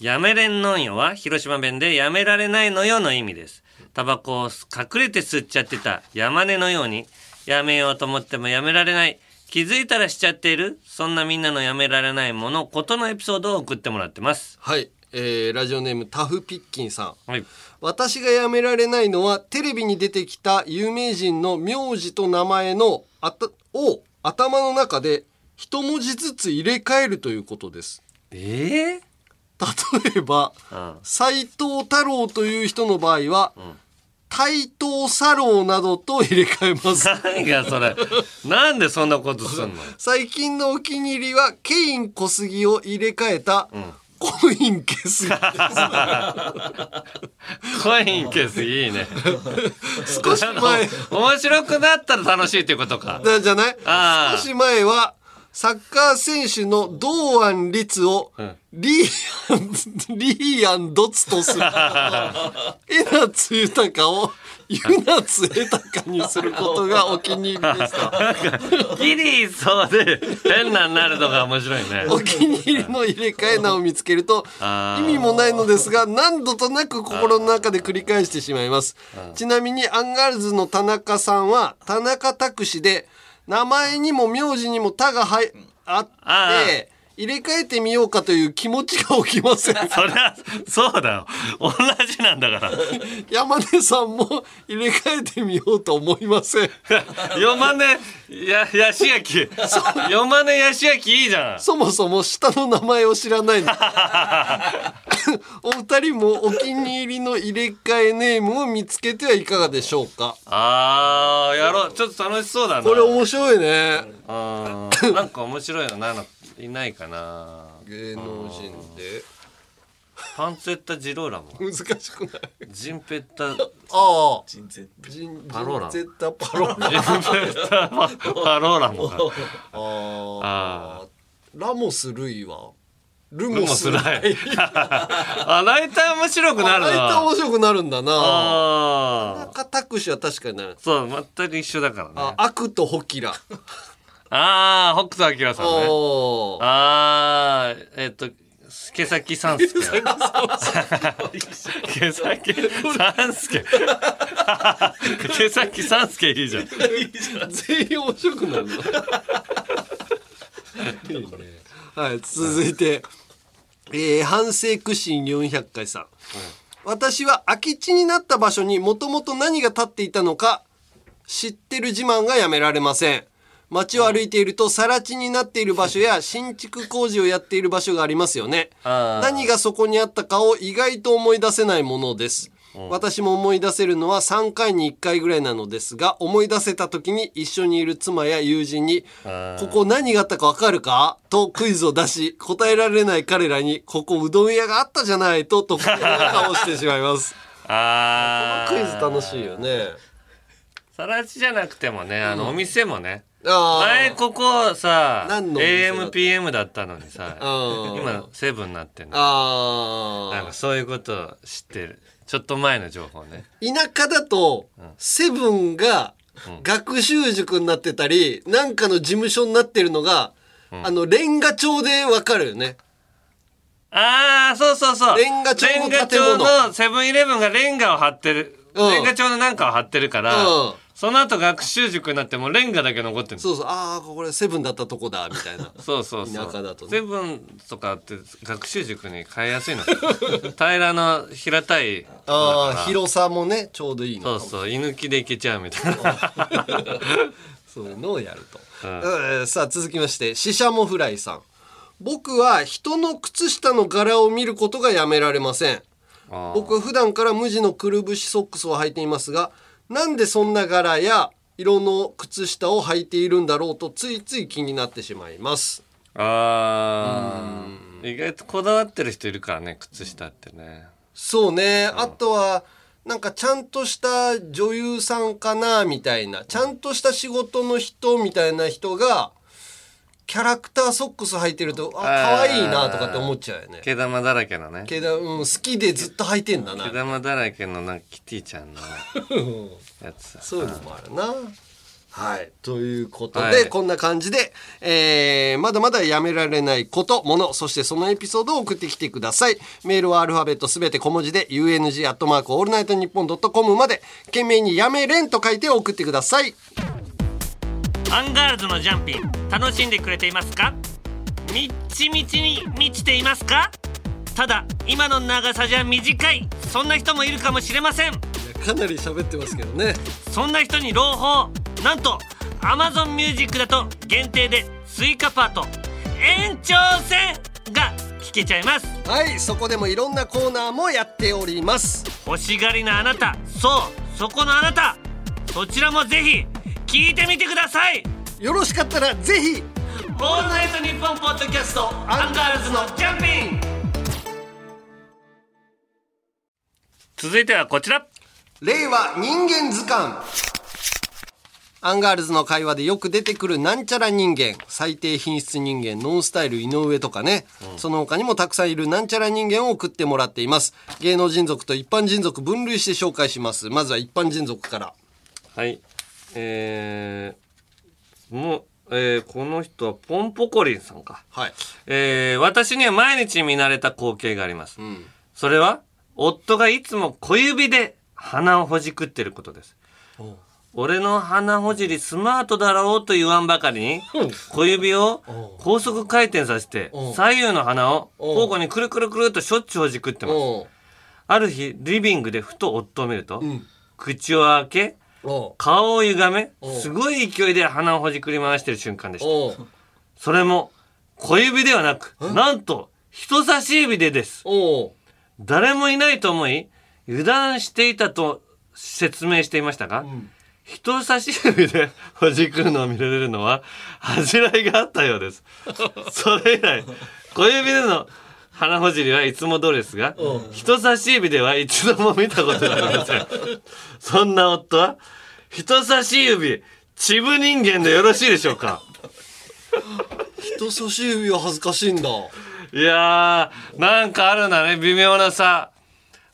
やめれんのんよは広島弁でやめられないのよの意味です。タバコを隠れて吸っちゃってた山根のようにやめようと思ってもやめられない。気づいたらしちゃっているそんなみんなのやめられないものことのエピソードを送ってもらってます。はい、えーラジオネームタフピッキンさん。はい。私がやめられないのはテレビに出てきた有名人の名字と名前のあたを頭の中で一文字ずつ入れ替えるということです。ええ例えばうん。斎藤太郎という人の場合は、対等サローなどと入れ替えます。何がそれ？なんでそんなことすんの？最近のお気に入りはケイン小杉を入れ替えた、コイン消すコイン消すいいね。少し前面白くなったら楽しいっていうことか。だじゃない？あ少し前はサッカー選手の堂安律をリーアン、リーアンドツとする。[LAUGHS] 江夏豊をユナツ豊にすることがお気に入りでした。ギリそうで変なになるのが面白いね。お気に入りの入れ替え名を見つけると意味もないのですが何度となく心の中で繰り返してしまいますちなみにアンガールズの田中さんは田中拓司で名前にも名字にも「た」が入ああって入れ替えてみようかという気持ちが起きません。[LAUGHS] そりゃそうだよ。同じなんだから。[LAUGHS] 山根さんも入れ替えてみようと思いません。[LAUGHS] 山根やヤシ焼き。山根ヤシ焼きいいじゃん。そもそも下の名前を知らないお二人もお気に入りの入れ替えネームを見つけてはいかがでしょうか？あーやろう。ちょっと楽しそうだな。これ面白いね。なんか面白いのないないかな。芸能人で。パンツェッタ・ジローラも難しくない？ジンペッタ。ああ。ジンゼジンパローラジンゼッタ。パローラジンペッタパパローラもかああラモス・ルイはルルモモス [LAUGHS]・ ラスライイあ大体面白くなるな。大体面白くなるんだな。あー。中田しは確かになるそう全く一緒だからね。あ悪とホキラああ北斗晶さんね。おー。ああえっと毛先三助毛先三助毛先三助いいじゃん。[LAUGHS] 全員面白くなるの。[LAUGHS] はい続いて、えー反省苦心400回さん、私は空き地になった場所にもともと何が建っていたのか知ってる自慢がやめられません街を歩いていると更地になっている場所や新築工事をやっている場所がありますよね。何がそこにあったかを意外と思い出せないものです。私も思い出せるのは3回に1回ぐらいなのですが思い出せた時に一緒にいる妻や友人に「ここ何があったかわかるか?」とクイズを出し答えられない彼らに「ここうどん屋があったじゃない」と得意な顔をしてしまいます。[LAUGHS] ああクイズ楽しいよね。さら地じゃなくてもねあの、お店もね前ここさ AMPM だった？のにさうん今セブンになってんの。あなんかそういうことを知ってる。ちょっと前の情報ね。田舎だとセブンが学習塾になってたりなんかの事務所になってるのが、あのレンガ調でわかるよね。ああそうそうそう。レンガ調のセブンイレブンがレンガを張ってる、うん。レンガ調のなんかを張ってるから、うんその後学習塾になってもレンガだけ残ってるそうそう。ああこれセブンだったとこだみたいな。[LAUGHS] そうそうそう。田舎だとね。セブンとかって学習塾に変えやすいの。平らの平たい。ああ広さもねちょうどいいのそうそう。居抜きでいけちゃうみたいな。[LAUGHS] そういうのをやると、うん。うんさあ続きましてシシャモフライさん。僕は人の靴下の柄を見ることがやめられません。僕は普段から無地のくるぶしソックスを履いていますがなんでそんな柄や色の靴下を履いているんだろうとついつい気になってしまいます。あー。意外とこだわってる人いるからね靴下ってね。そうね、あとはなんかちゃんとした女優さんかなみたいな。ちゃんとした仕事の人みたいな人がキャラクターソックス履いてるとあ可愛いなとかって思っちゃうよね毛玉だらけのねけど、うん、好きでずっと履いてんだな毛玉だらけのなんかキティちゃんのやつそういうのもあるな。はい。ということで、はいこんな感じで、えー、まだまだやめられないこと、もの、そしてそのエピソードを送ってきてください。メールはアルファベットすべて小文字で、UNG アットマークオールナイトニッポンドットコムまで、件名にやめれんと書いて送ってください。アンガールズのジャンピン楽しんでくれていますか？みっちみちに満ちていますか？ただ今の長さじゃ短いそんな人もいるかもしれません。かなり喋ってますけどね。そんな人に朗報。なんと Amazon Music だと限定でスイカパート。延長戦が聞けちゃいます。はい、そこでもいろんなコーナーもやっております。欲しがりなあなた。そうそこのあなた。そちらもぜひ聞いてみてください。よろしかったらぜひ。オールナイトニッポンポッドキャストアンガールズのジャンピン。続いてはこちら。令和人間図鑑。アンガールズの会話でよく出てくるなんちゃら人間。最低品質人間ノンスタイル井上とかね、その他にもたくさんいるなんちゃら人間を送ってもらっています。芸能人族と一般人族分類して紹介します。まずは一般人族から。はいえー、もう、えーこの人はポンポコリンさんか。はい。えー私には毎日見慣れた光景があります、それは夫がいつも小指で鼻をほじくってることです。俺の鼻ほじりスマートだろうと言わんばかりに小指を高速回転させて左右の鼻を交互にくるくるくるっとしょっちゅうほじくってます。ある日リビングでふと夫を見ると、口を開け顔を歪めすごい勢いで鼻をほじくり回してる瞬間でした。それも小指ではなくなんと人差し指でです誰もいないと思い油断していたと説明していましたが、人差し指でほじくるのを見られるのは恥じらいがあったようです。[LAUGHS] それ以来小指での鼻ほじりはいつも通りですが、人差し指では一度も見たことがありません。[LAUGHS] そんな夫は？人差し指チブ人間でよろしいでしょうか？人差し指は恥ずかしいんだ。いやーなんかあるんだね微妙なさ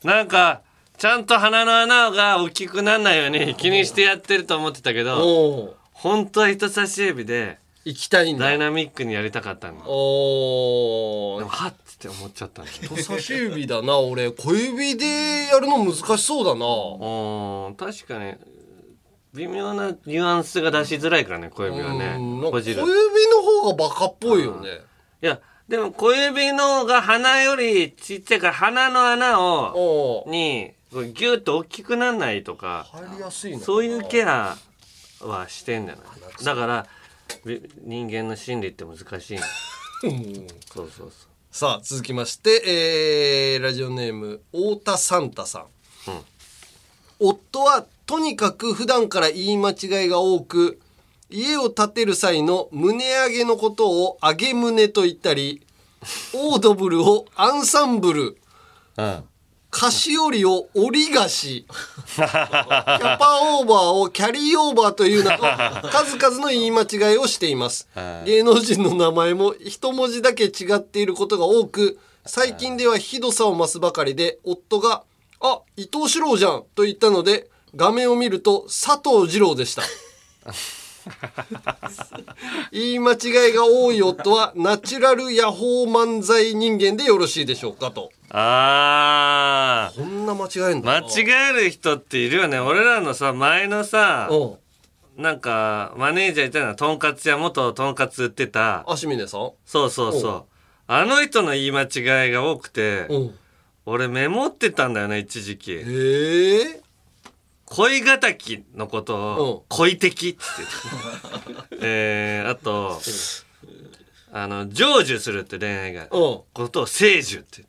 なんかちゃんと鼻の穴が大きくならないように気にしてやってると思ってたけど本当は人差し指で行きたいんだ。ダイナミックにやりたかったんだおでもはって思っちゃったんだ。人差し指だな俺。小指でやるの難しそうだな。うん確かに。微妙なニュアンスが出しづらいからね小指はね。小指の方がバカっぽいよね。いやでも小指のが鼻よりちっちゃいから鼻の穴をにギュッと大きくならないとか入りやすいなそういうケアはしてんじゃない？だからび人間の心理って難しいの。そうそうそさあ続きまして、えーラジオネーム太田サンタさん、夫はとにかく普段から言い間違いが多く家を建てる際の胸上げのことを上げ胸と言ったりオードブルをアンサンブル。う菓子折りを折り菓子。キャパオーバーをキャリーオーバーというなど [LAUGHS] 数々の言い間違いをしています。芸能人の名前も一文字だけ違っていることが多く最近ではひどさを増すばかりで夫が「あ伊藤四郎じゃん」と言ったので画面を見ると佐藤二郎でした。[LAUGHS] 言い間違いが多い夫はナチュラルヤホー漫才人間でよろしいでしょうかとあこんな間違えんだ。間違える人っているよね。俺らのさ前のさなんかマネージャーいたのとんかつ屋元とんかつ売ってた。足峰さん？そうそうおそう。あの人の言い間違いが多くて俺メモってたんだよね一時期。へえ。恋敵のことを恋敵って言って。た [LAUGHS] えー、あとあの成就するって恋愛が。ことを成就って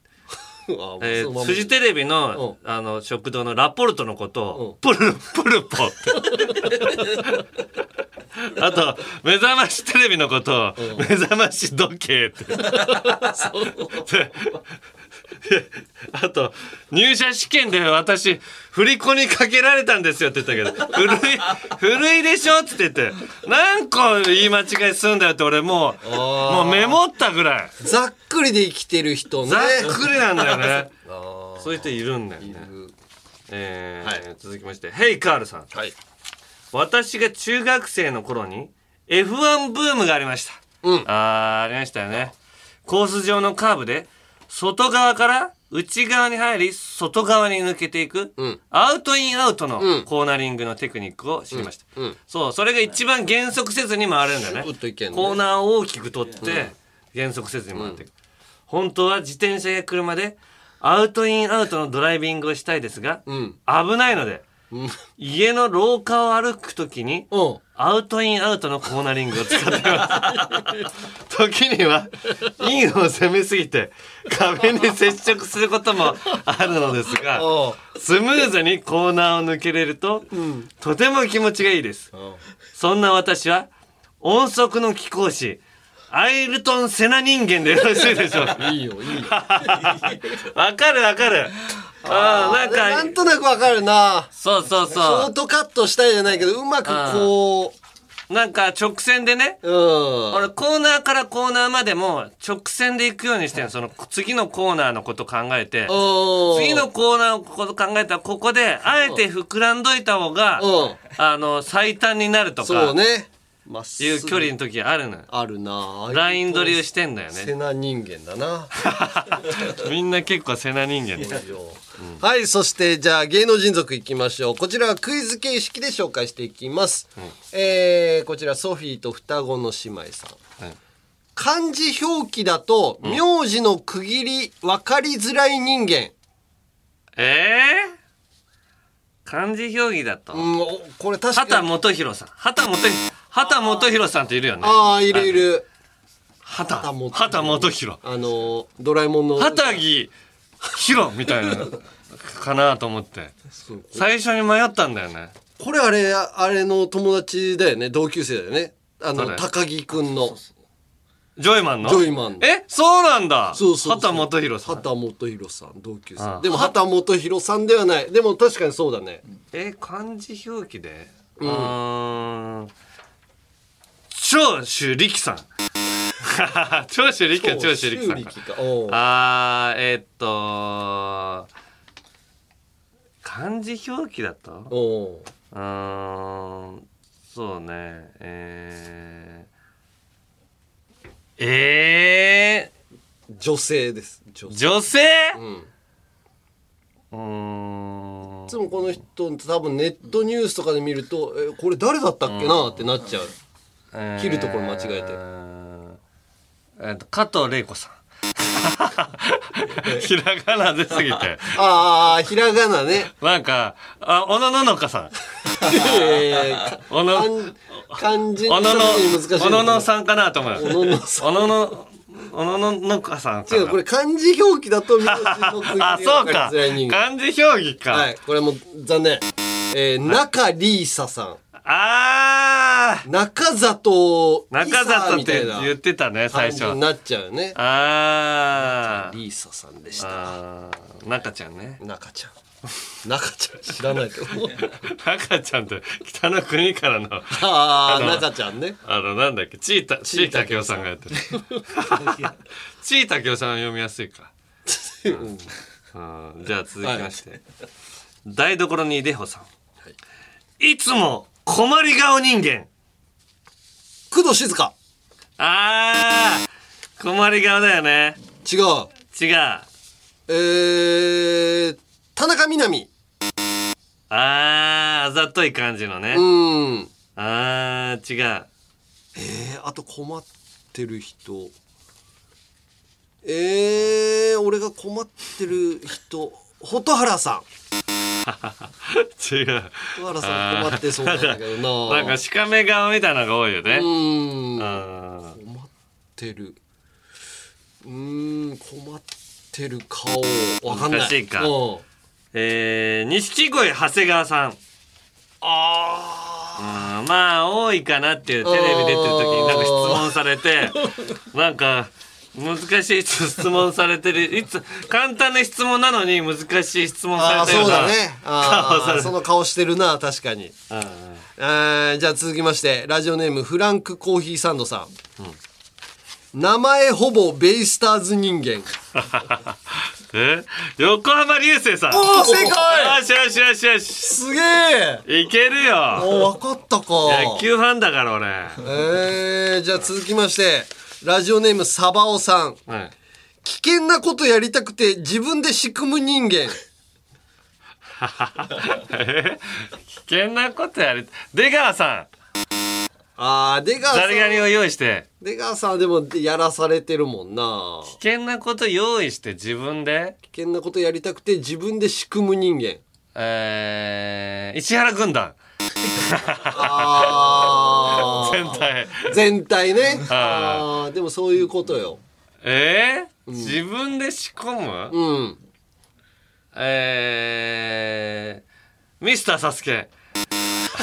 えー、フジテレビのあの食堂のラポルトのことをプルプルポって。[LAUGHS] あと目覚ましテレビのことを目覚まし時計って。[LAUGHS] であと入社試験で私振り子にかけられたんですよって言ったけど古い古いでしょって言って何個言い間違いすんだよって俺もうもうメモったぐらい。ざっくりで生きてる人ね。ざっくりなんだよね。[LAUGHS] そういう人いるんだよね。えー続きましてヘイカールさん、私が中学生の頃に F1 ブームがありました、あーありましたよね。コース上のカーブで外側から内側に入り外側に抜けていく、アウトインアウトのコーナリングのテクニックを知りました、そうそれが一番減速せずに回れるんだよねね。コーナーを大きく取って減速せずに回っていく、本当は自転車や車でアウトインアウトのドライビングをしたいですが、危ないので、家の廊下を歩くときに、アウトインアウトのコーナリングを使ってます。[LAUGHS] 時には、インを攻めすぎて、壁に接触することもあるのですが、スムーズにコーナーを抜けれると、とても気持ちがいいです。そんな私は、音速の貴公子、アイルトン・セナ人間でよろしいでしょうか？いいよいいよ [LAUGHS] わかるわかる。ああ、なんか、なんとなくわかるな。そうそうシそう。ョートカットしたいじゃないけどうまくこう。なんか直線でね、俺コーナーからコーナーまでも直線で行くようにしてるその次のコーナーのこと考えて。次のコーナーのこと考えたらここであえて膨らんどいた方があの最短になるとか。そうね。まっすぐ。いう距離の時あるのよ。あるな。ライン取りをしてんだよね。セナ人間だな。[LAUGHS] みんな結構セナ人間だはい、そしてじゃあ芸能人族いきましょう。こちらはクイズ形式で紹介していきます。えー、こちらソフィーと双子の姉妹さん。はい漢字表記だと、名字の区切り分かりづらい人間。ええ漢字表記だと？うん、おこれ確かに。畑元博さん。畑元、畑元博さんっているよね。ああ、いるいる。畑、畑元博。あのー、ドラえもんの。畑木博みたいな、かなと思って。最初に迷ったんだよね。これあれ、あれの友達だよね。同級生だよね。あの、誰？高木くんの。ジョイマンの？ジョイマンのえ？そうなんだそうそうそう畑元博さん。畑元博さん、同級ああ生。でも畑元博さんではない。でも確かにそうだね。え、漢字表記で？うん。長州力さん。[LAUGHS] 長州力か長州力さんか。あー、えーっと、漢字表記だと？おう。ーん、そうね、えー、え女性です。女ー、女性？うん。うーん。いつもこの人多分ネットニュースとかで見ると、え、これ誰だったっけなってなっちゃう。えー切るところ間違えてえーっと、加藤玲子さん。[LAUGHS] ひらがな出すぎて。ああ、ひらがなね。なんか、あ、小野ののかさん。えー小野、漢字小野の小野のさんかなと思う。小野のさ小野の、ののかさんかな。違う、これ漢字表記だと [LAUGHS] あ、そう分か漢字表記か。はい、これもう残念。えー、中リーサさん。あ中里ー中里ってみたいな言ってたね、最初。なっちゃうよね。あー。リーサさんでした。中ちゃんね。中ちゃん。中ちゃん知らないけど。中ちゃんって北の国からの。あーの中ちゃんね。あの、なんだっけ、ちいた、ちいたけおさんがやってる。[LAUGHS] ちいたけおさんは読みやすいか。うんじゃあ続きまして。台所にデホさん。いつも困り顔人間。工藤静香。あー、困り顔だよね。違う。違う。えー、田中みな実。あー、あざとい感じのね。うん。あー、違う。えー、あと困ってる人。えー、俺が困ってる人。蛍原さん。[LAUGHS] 違う。蛍原さん困ってそうなんだけどな。なんか、しかめ顔みたいなのが多いよね。うーん。うん困ってる。うーん、困ってる顔。わかんない。難しいかうんえー、錦鯉長谷川さん。あうんまあ多いかなっていうテレビ出てる時になんか質問されてなんか難しい質問されてる。いつ簡単な質問なのに難しい質問されてるそうだね。あその顔してるな、確かに。えーじゃあ続きまして、ラジオネームフランクコーヒーサンドさん。名前ほぼベイスターズ人間。[LAUGHS] え？横浜流星さん。おー正解！よしよしよしよし。すげえいけるよ。お分かったか。野球ファンだから俺。えー、じゃあ続きまして、ラジオネームサバオさん。はい危険なことやりたくて自分で仕組む人間。え危険なことやる出川さあー、出ん川さん。ザリガニを用意して出川さんはでもやらされてるもんな。危険なこと用意して自分で危険なことやりたくて自分で仕組む人間。えー、石原軍団あー全体。全体ね。ああーでもそういうことよ。えー？自分で仕込む、うん。えー、ミスターサスケ。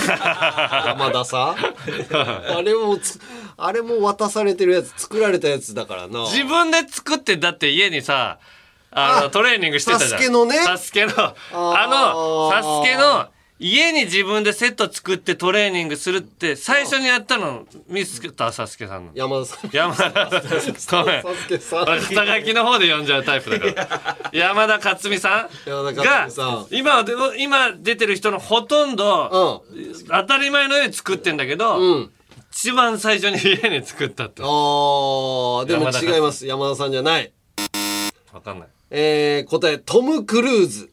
山田さん？[LAUGHS] あれもつ、あれも渡されてるやつ、作られたやつだからな。自分で作ってだって家にさあのあトレーニングしてたじゃん。サスケのね。サスケのあのサスケの家に自分でセット作ってトレーニングするって最初にやったのミスターサスケさんの山田さん。山田ごさん。俺肩書きの方で呼んじゃうタイプだから [LAUGHS] 山田勝美さん？山田が。今でも今出てる人のほとんど、当たり前のように作ってんだけど、うん。一番最初に家に作ったってあー、でも違います。山田さんじゃない。わかんないえー、答え、トム・クルーズ。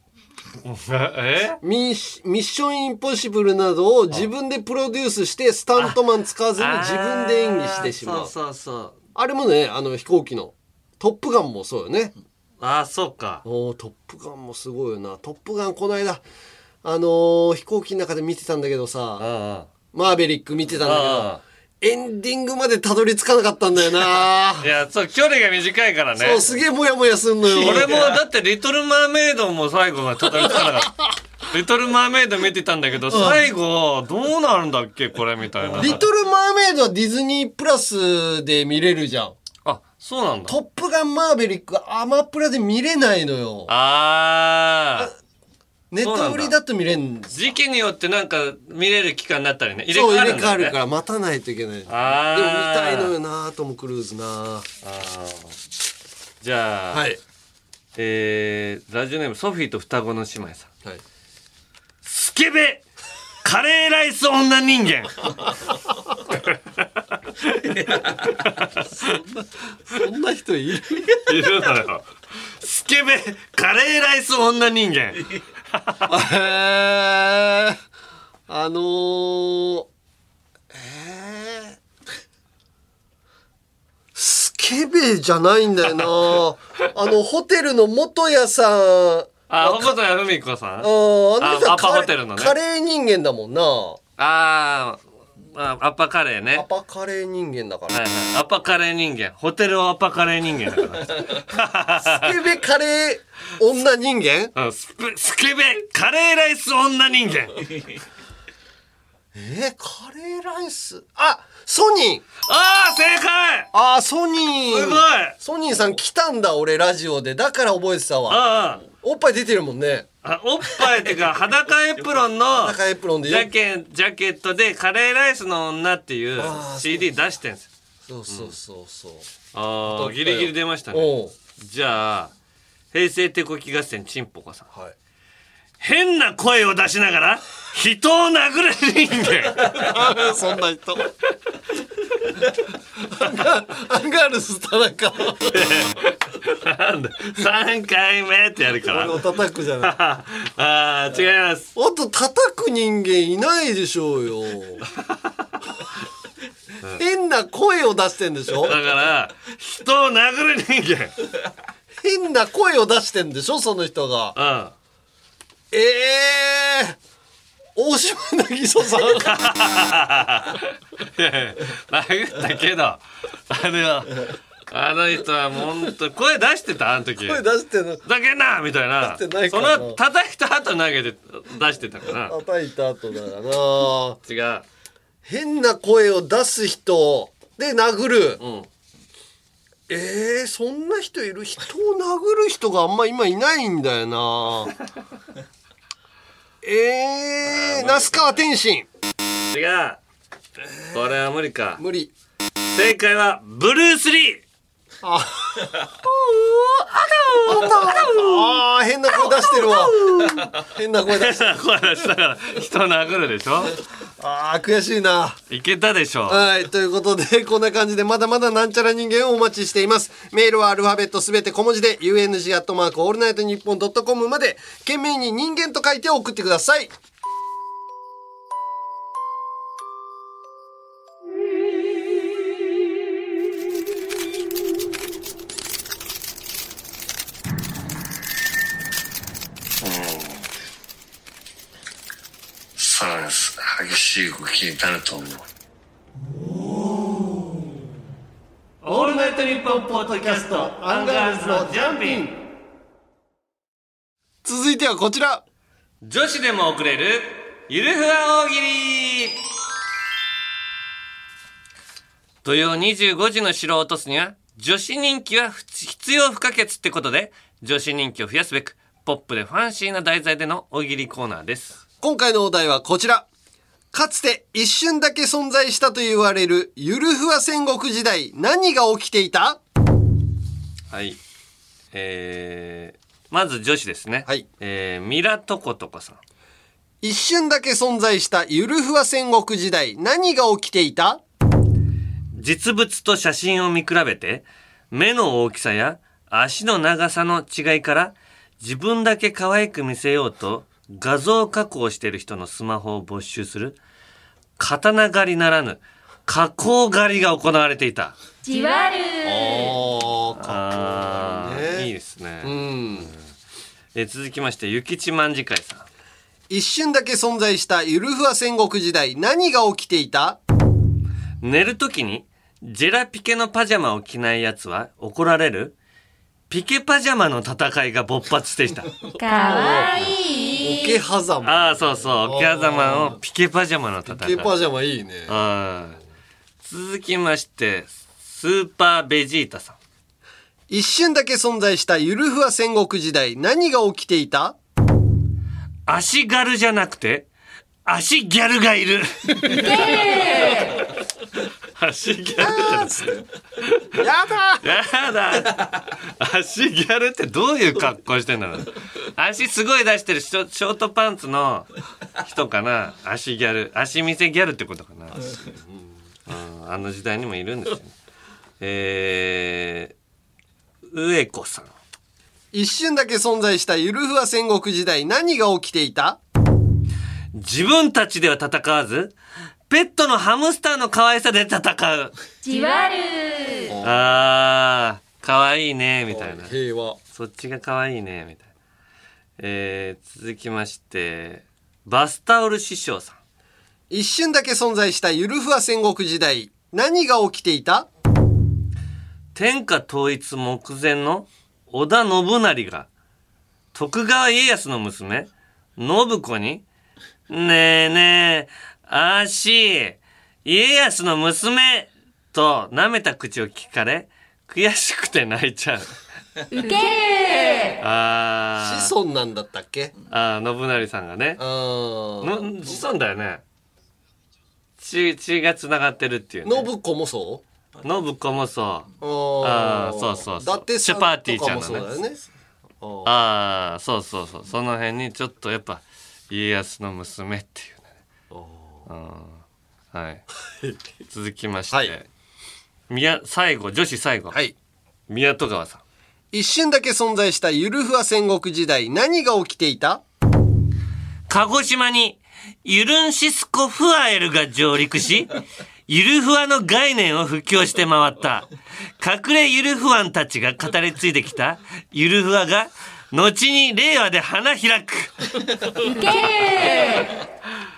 [LAUGHS] え？ミッシミッションインポッシブルなどを自分でプロデュースしてスタントマン使わずに自分で演技してしまう。そうそうそう。あれもね、あの飛行機の。トップガンもそうよね。ああ、そうか。おートップガンもすごいよな。トップガンこの間、あのー飛行機の中で見てたんだけどさ、マーベリック見てたんだあけど、エンディングまでたどり着かなかったんだよな。いや、そう、距離が短いからね。そう、すげえモヤモヤすんのよ。俺もだってリトルマーメイドも最後がたどり着かなかった。リトルマーメイド見てたんだけど、最後、どうなるんだっけこれみたいな。リトル・マーメイドはディズニープラスで見れるじゃん。あ、そうなんだ。トップガンマーベリックアマプラで見れないのよ。あー。ネットフリだと見れん時期によってなんか見れる期間になったりね。入れそう替わる入れ替わるから待たないといけない。でも見たいのよなトム・クルーズな。あー。じゃあ、はい。えー、ラジオネームソフィーと双子の姉妹さん。はい。スケベ。カレーライス女人間。そんな人いる？いるのよ。スケベ。カレーライス女人間。へーあのー、えー、スケベじゃないんだよな。[LAUGHS] あのホテルの元谷さん。あ、細谷文子さん？あーあの人はカレー人間だもんな。あーあ、アッパカレーね。アパカレー人間だから、はいはい。アッパカレー人間。ホテルアッパカレー人間だから。スケベカレー女人間？[LAUGHS] うんスペスケベカレーライス女人間。えー、カレーライス？あソニーああ、正解あーソニーすごいソニーさん来たんだ俺ラジオでだから覚えてたわああ。おっぱい出てるもんねあおっぱいっていうか裸エプロンの [LAUGHS] 裸エプロンでジャケジャケットでカレーライスの女っていう CD 出してんすよ。そうそうそうそう、ああギリギリ出ましたね。じゃあ平成手こき合戦チンポコさん、はい変な声を出しながら人を殴る人間。[LAUGHS] そんな人。アンガールズ田中。なんだ。3回目ってやるから。俺を叩くじゃない。[LAUGHS] ああ違います。あと叩く人間いないでしょうよ。変な声を出してんでしょ？だから人を殴る人間。変な声を出してんでしょ？その人が。うんええー、大島渚さん。いやいや殴ったけどあれはあの人は本当声出してたあの時。声出してんのだけんなみたいな。出してないかそなの叩いた後投げて出してたから。叩いた後だからな。違う。変な声を出す人で殴る、うん。えー、そんな人いる？人を殴る人があんま今いないんだよな [LAUGHS] えー、那須川天心。違う。これは無理か。無理。正解はブルース・リーああ変な声出してるわ変な声出してる声出しながら人殴るでしょあー悔しいないけたでしょはい。ということで、こんな感じで、まだまだなんちゃら人間をお待ちしています。メールはアルファベットすべて小文字で、UNG アットマークオールナイトニッポンドットコムまで、件名に人間と書いて送ってください。そうなんです激しい動きになると思う。オールナイトニッポンポッドキャストアンガールズのジャンピン続いてはこちら。女子でも送れるゆるふわ大喜利。土曜25時の城を落とすには女子人気は必要不可欠ってことで女子人気を増やすべくポップでファンシーな題材での大喜利コーナーです今回のお題はこちら。かつて一瞬だけ存在したと言われるゆるふわ戦国時代、何が起きていた？はい。えー、まず女子ですね。はい。えー、ミラトコトコさん。一瞬だけ存在したゆるふわ戦国時代、何が起きていた？実物と写真を見比べて目の大きさや足の長さの違いから自分だけ可愛く見せようと画像加工してる人のスマホを没収する。刀狩りならぬ加工狩りが行われていた。じわる。あーいいですね、え続きましてゆきちまんじかいさん。一瞬だけ存在したゆるふわ戦国時代何が起きていた？寝るときにジェラピケのパジャマを着ないやつは怒られる？ピケパジャマの戦いが勃発してきた。かわいい桶狭間ああ、そうそう。桶狭間をピケパジャマの戦い。ピケパジャマいいね続きまして、スーパーベジータさん。一瞬だけ存在したゆるふわ戦国時代何が起きていた？足軽じゃなくて、足ギャルがいる。足ギャルって。やだやだ。足ギャルってどういう格好してんだろう。足すごい出してるショショートパンツの人かな。足ギャル。足見せギャルってことかな、うん、あの時代にもいるんですよね。えー、上子さん。一瞬だけ存在したゆるふわ戦国時代何が起きていた？自分たちでは戦わずペットのハムスターの可愛さで戦う。じわる。あー可愛いねみたいな。平和。そっちが可愛いねみたいな。えー、続きましてバスタオル師匠さん。一瞬だけ存在したゆるふわ戦国時代何が起きていた？天下統一目前の織田信成が徳川家康の娘信子に「ねえねえ足家康の娘!」と舐めた口を聞かれ悔しくて泣いちゃう。ウケー。あー。子孫なんだったっけ？あー信成さんがね。あの子孫だよね。血血がつながってるっていう、ね、信子もそう？信子もそう。ああーそうそうそう。伊達さんチャパーティーちゃんのね。そうだよね。ああそうそうそう。その辺にちょっとやっぱ家康の娘っていうはい。続きまして、宮最後女子最後。はい。宮戸川さん。一瞬だけ存在したゆるふわ戦国時代何が起きていた？鹿児島にユルンシスコフアエルが上陸し、ゆるふわの概念を布教して回った。隠れゆるふわんたちが語り継いできた。ゆるふわが、後に令和で花開く。[LAUGHS]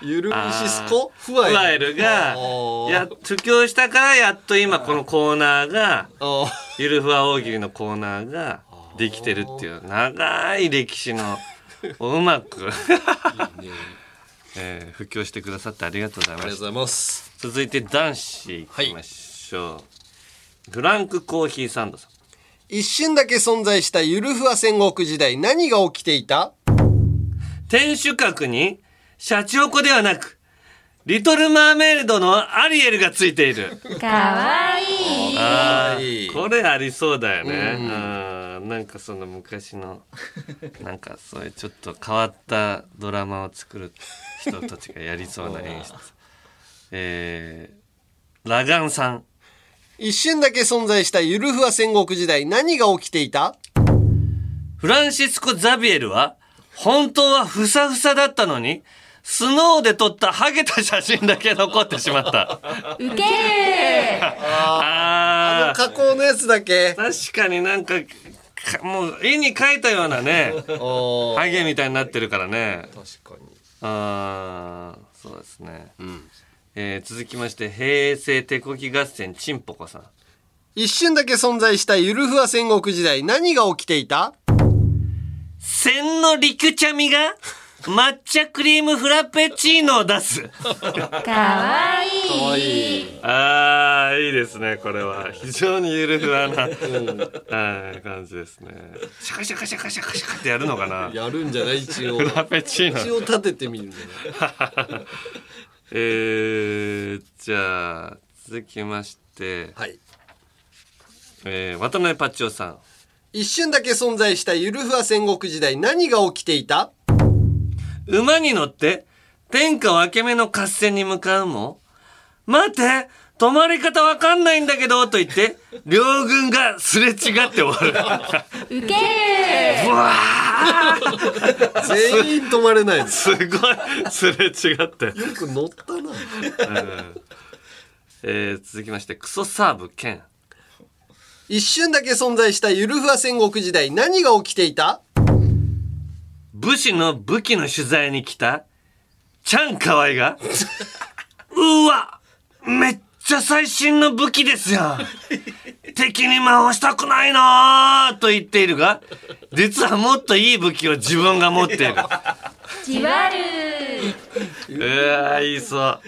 ゆるシスコフワエルが、や、布教したからやっと今このコーナーが、ゆるふわ大喜利のコーナーができてるっていう長い歴史の、をうまく、[LAUGHS] えー布教してくださってありがとうございます。ありがとうございます。続いて男子いきましょう。フランクコーヒーサンドさん。一瞬だけ存在したゆるふわ戦国時代何が起きていた？天守閣に、シャチホコではなく、リトル・マーメイドのアリエルがついている。ーかわいいあーこれありそうだよね。うんなんかその昔の、なんかそういうちょっと変わったドラマを作る人たちがやりそうな演出。[LAUGHS] えー、ラガンさん。一瞬だけ存在したゆるふわ戦国時代何が起きていた？フランシスコ・ザビエルは、本当はふさふさだったのに、スノーで撮ったハゲた写真だけ残ってしまった。ウケーああの加工のやつだけ確かになんか、かもう絵に描いたようなね、ハゲみたいになってるからね。確かに。ああ、そうですね。えー続きまして、平成手こき合戦チンポコさん。一瞬だけ存在したゆるふわ戦国時代何が起きていた？千のリクチャミが抹茶クリームフラペチーノを出す。かわいいかわいい。ああ、いいですね、これは。非常にゆるふわな、はい、感じですね。シャカシャカシャカシャカシャカってやるのかな？やるんじゃない？一応。フラペチーノ。一応立ててみるんじゃない？[LAUGHS] えー、じゃあ、続きまして、はい。えー、渡辺パッチョさん。一瞬だけ存在したゆるふわ戦国時代何が起きていた？馬に乗って、天下分け目の合戦に向かうも、待って止まり方わかんないんだけどと言って、両軍がすれ違って終わる。ウケー。うわ全員止まれないすごいすれ違って。よく乗ったな。うん。えー続きましてクソサーブ兼一瞬だけ存在したゆるふわ戦国時代何が起きていた？武士の武器の取材に来たチャンカワイがうわめっちゃ最新の武器ですやん。[LAUGHS] 敵に回したくないなぁと言っているが実はもっといい武器を自分が持っている。じわるうわ言いそう。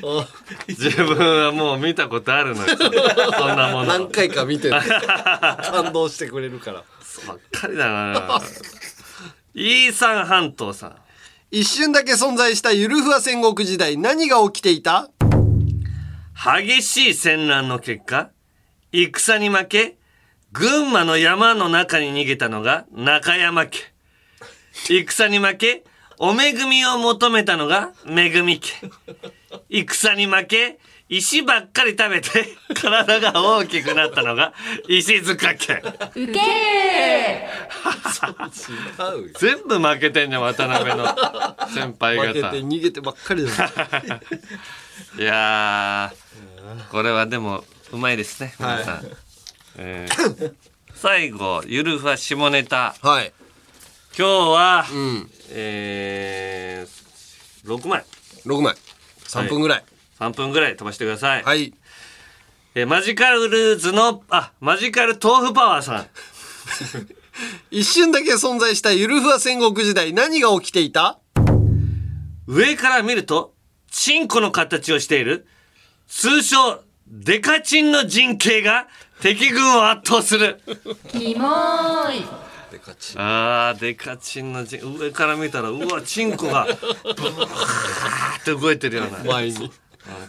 自分はもう見たことあるのよ。そんなもの。何回か見てる。[LAUGHS] 感動してくれるから。ばっかりだなイーサン半島さん。一瞬だけ存在したゆるふわ戦国時代何が起きていた？激しい戦乱の結果戦に負け群馬の山の中に逃げたのが中山家。戦に負けお恵みを求めたのが恵み家。戦に負け石ばっかり食べて [LAUGHS] 体が大きくなったのが石塚家。ウケ全部負けてんじゃん渡辺の。先輩負けて方逃げてばっかりだ [LAUGHS] いやーこれはでもうまいですね皆さん、えー最後ゆるふわ下ネタ。はい。今日は、えー、6枚。6枚。3分ぐらい、3分ぐらい飛ばしてください。はい。えーマジカルルーズのあマジカル豆腐パワーさん。[LAUGHS] 一瞬だけ存在したゆるふわ戦国時代何が起きていた？上から見るとチンコの形をしている通称デカチンの陣形が敵軍を圧倒する。キモーいあーデカチンの陣上から見たらうわチンコがブワーって動いてるような。前に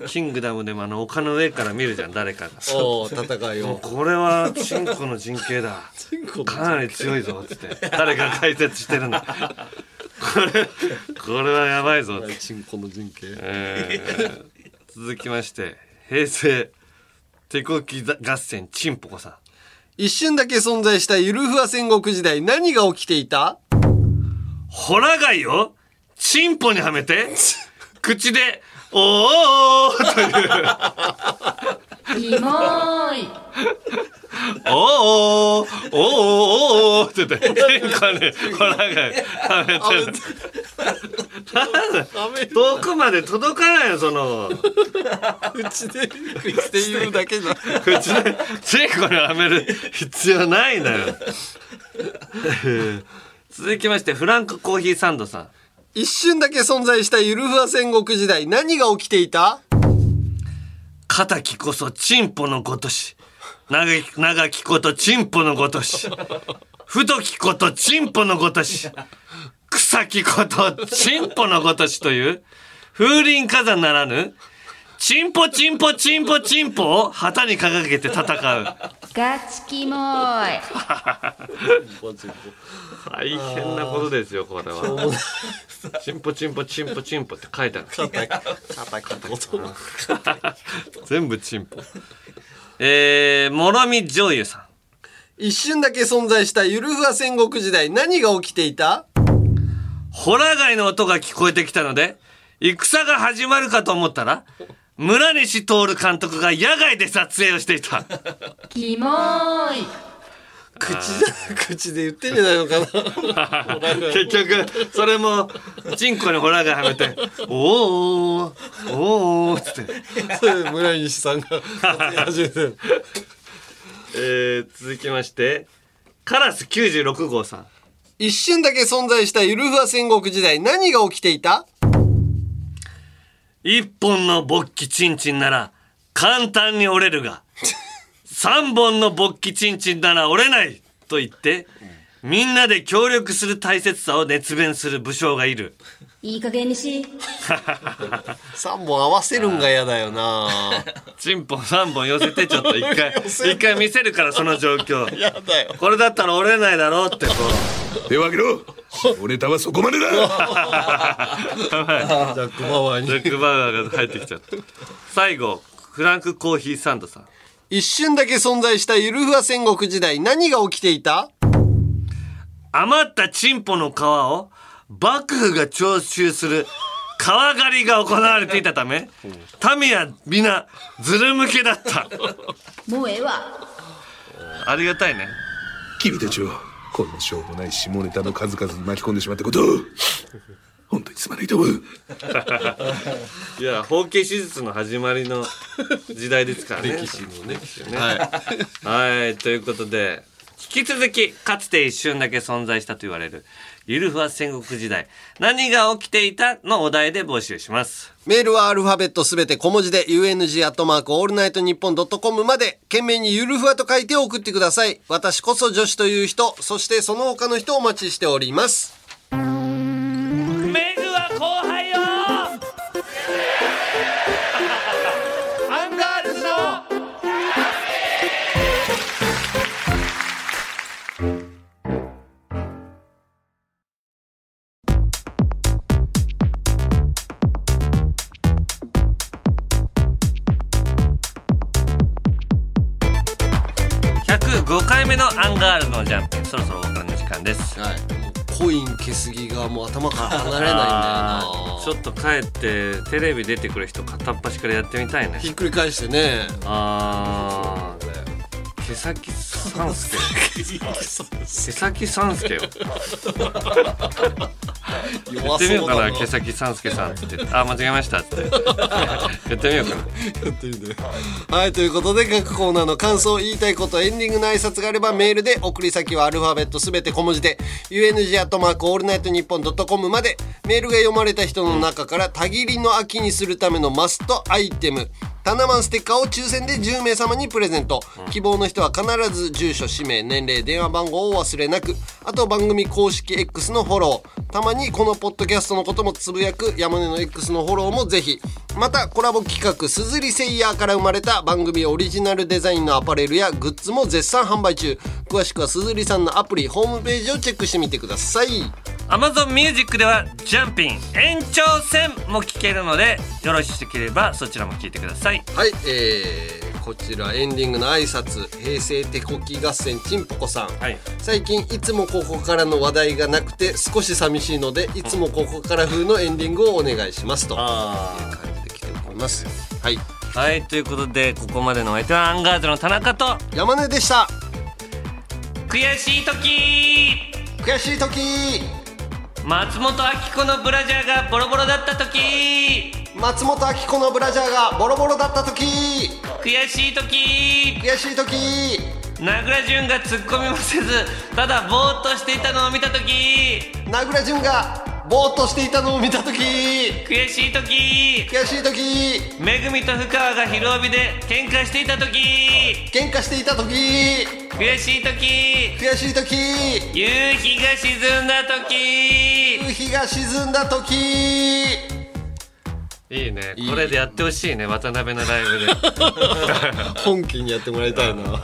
キングダムでもあの丘の上から見るじゃん誰かが。[LAUGHS] おー戦いを。もうこれはチンコの陣形だかなり強いぞっつって。誰か解説してるんだ。これこれはやばいぞ。ってチンコの陣形。えー続きまして平成手こき合戦チンポコさん。一瞬だけ存在したゆるふわ戦国時代何が起きていた？ホラ貝をチンポにはめて口で「おー。おー」というキモー。い「おー。おー。おー。おー。おー」って言ってチンコにホラ貝はめてるなんだ遠くまで届かないよその口で口で言うだけだ口でチンコにはめる必要ないよ続きましてフランクコー。ヒー。サンドさん一瞬だけ存在したゆるふわ戦国時代何が起きていた？敵こそチンポのごとし。長き長きことチンポのごとし。[LAUGHS] 太きことチンポのごとし。草きことチンポのごとしという風林火山ならぬチンポチンポチンポチンポを旗に掲げて戦う。ガチキモーい。大変なことですよこれは。チンポチンポチンポチンポって書いてある。全部チンポ。えー、もろみ醤油さん。一瞬だけ存在したゆるふわ戦国時代何が起きていた？ホラ貝の音が聞こえてきたので、戦が始まるかと思ったら、村西徹監督が野外で撮影をしていた。キモーい口で口で言ってんじゃないのかな [LAUGHS] 結局、それも、チンコにホラ貝はめて、おーおーおーおーつって。それ村西さんが始めてる [LAUGHS] えー、続きまして、カラス96号さん。一瞬だけ存在したゆるふわ戦国時代何が起きていた？一本の勃起チンチンなら簡単に折れるが、三本の勃起チンチンなら折れないと言って、みんなで協力する大切さを熱弁する武将がいる。いい加減にし。3本合わせるんが嫌だよな。チンポ3本寄せてちょっと一回 [LAUGHS] 一回見せるからその状況。嫌だよ。これだったら折れないだろうってこ手を挙げろおネタはそこまでだ。ジャック・バワーに。ジャック・バウアーが入ってきちゃった。最後フランクコーヒーサンドさん。一瞬だけ存在したゆるふわ戦国時代何が起きていた？余ったチンポの皮を幕府が徴収する皮狩りが行われていたため民は皆ずる向けだった。もうええわ。ありがたいね。君たちをこんなしょうもない下ネタの数々に巻き込んでしまったこと。本当にすまないと思う。[LAUGHS] いや包茎手術の始まりの時代ですからね。歴史のね。ね。はい、はい、ということで引き続きかつて一瞬だけ存在したと言われるゆるふわ戦国時代何が起きていたのお題で募集しますメールはアルファベットすべて小文字で UNG アットマークオールナイトニッポンドットコムまで件名にゆるふわと書いて送ってください。私こそ女子という人そしてその他の人をお待ちしております。105回目のアンガールズのジャンプそろそろお別れの時間です、はい。コイン消すぎがもう頭から離れないんだよな。ちょっと帰ってテレビ出てくる人片っ端からやってみたいね。ひっくり返してね。あー。毛先三助毛先三助よ [LAUGHS] やってみようかな毛先三助さんって。あ間違えましたって。[LAUGHS] やってみようかな。やってみてはいということで各コーナーの感想言いたいことエンディングの挨拶があればメールで送り先はアルファベットすべて小文字で UNG アットマークオールナイトニッポンドットコムまでメールが読まれた人の中からたぎりの秋にするためのマストアイテムタナマンステッカーを抽選で10名様にプレゼント、希望の人は必ず住所氏名年齢電話番号を忘れなく。あと番組公式 X のフォロー。たまにこのポッドキャストのこともつぶやく山根の X のフォローもぜひ。またコラボ企画すずりセイヤーから生まれた番組オリジナルデザインのアパレルやグッズも絶賛販売中。詳しくはすずりさんのアプリホームページをチェックしてみてください。Amazon Music ではジャンピン延長戦も聞けるのでよろしければそちらも聞いてくださいはいえー、こちらエンディングの挨拶。平成手こき合戦ちんぽこさん、最近いつもここからの話題がなくて少し寂しいのでいつもここから風のエンディングをお願いします。という感じで来ております。はい。はいということでここまでのお相手はアンガールズの田中と山根でした。悔しい時。悔しい時松本明子のブラジャーがボロボロだった時。松本明子のブラジャーがボロボロだった時。悔しい時。悔しい時。名倉潤が突っ込みもせずただぼーっとしていたのを見た時。名倉潤がぼーっとしていたのを見た時。悔しい時。悔しい時。めぐみと深川が昼帯で喧嘩していた時。喧嘩していた時。悔しい時。悔しい時。夕日が沈んだ時。夕日が沈んだ時。いいね。これでやってほしいね。渡辺のライブで。[LAUGHS] 本気にやってもらいたいな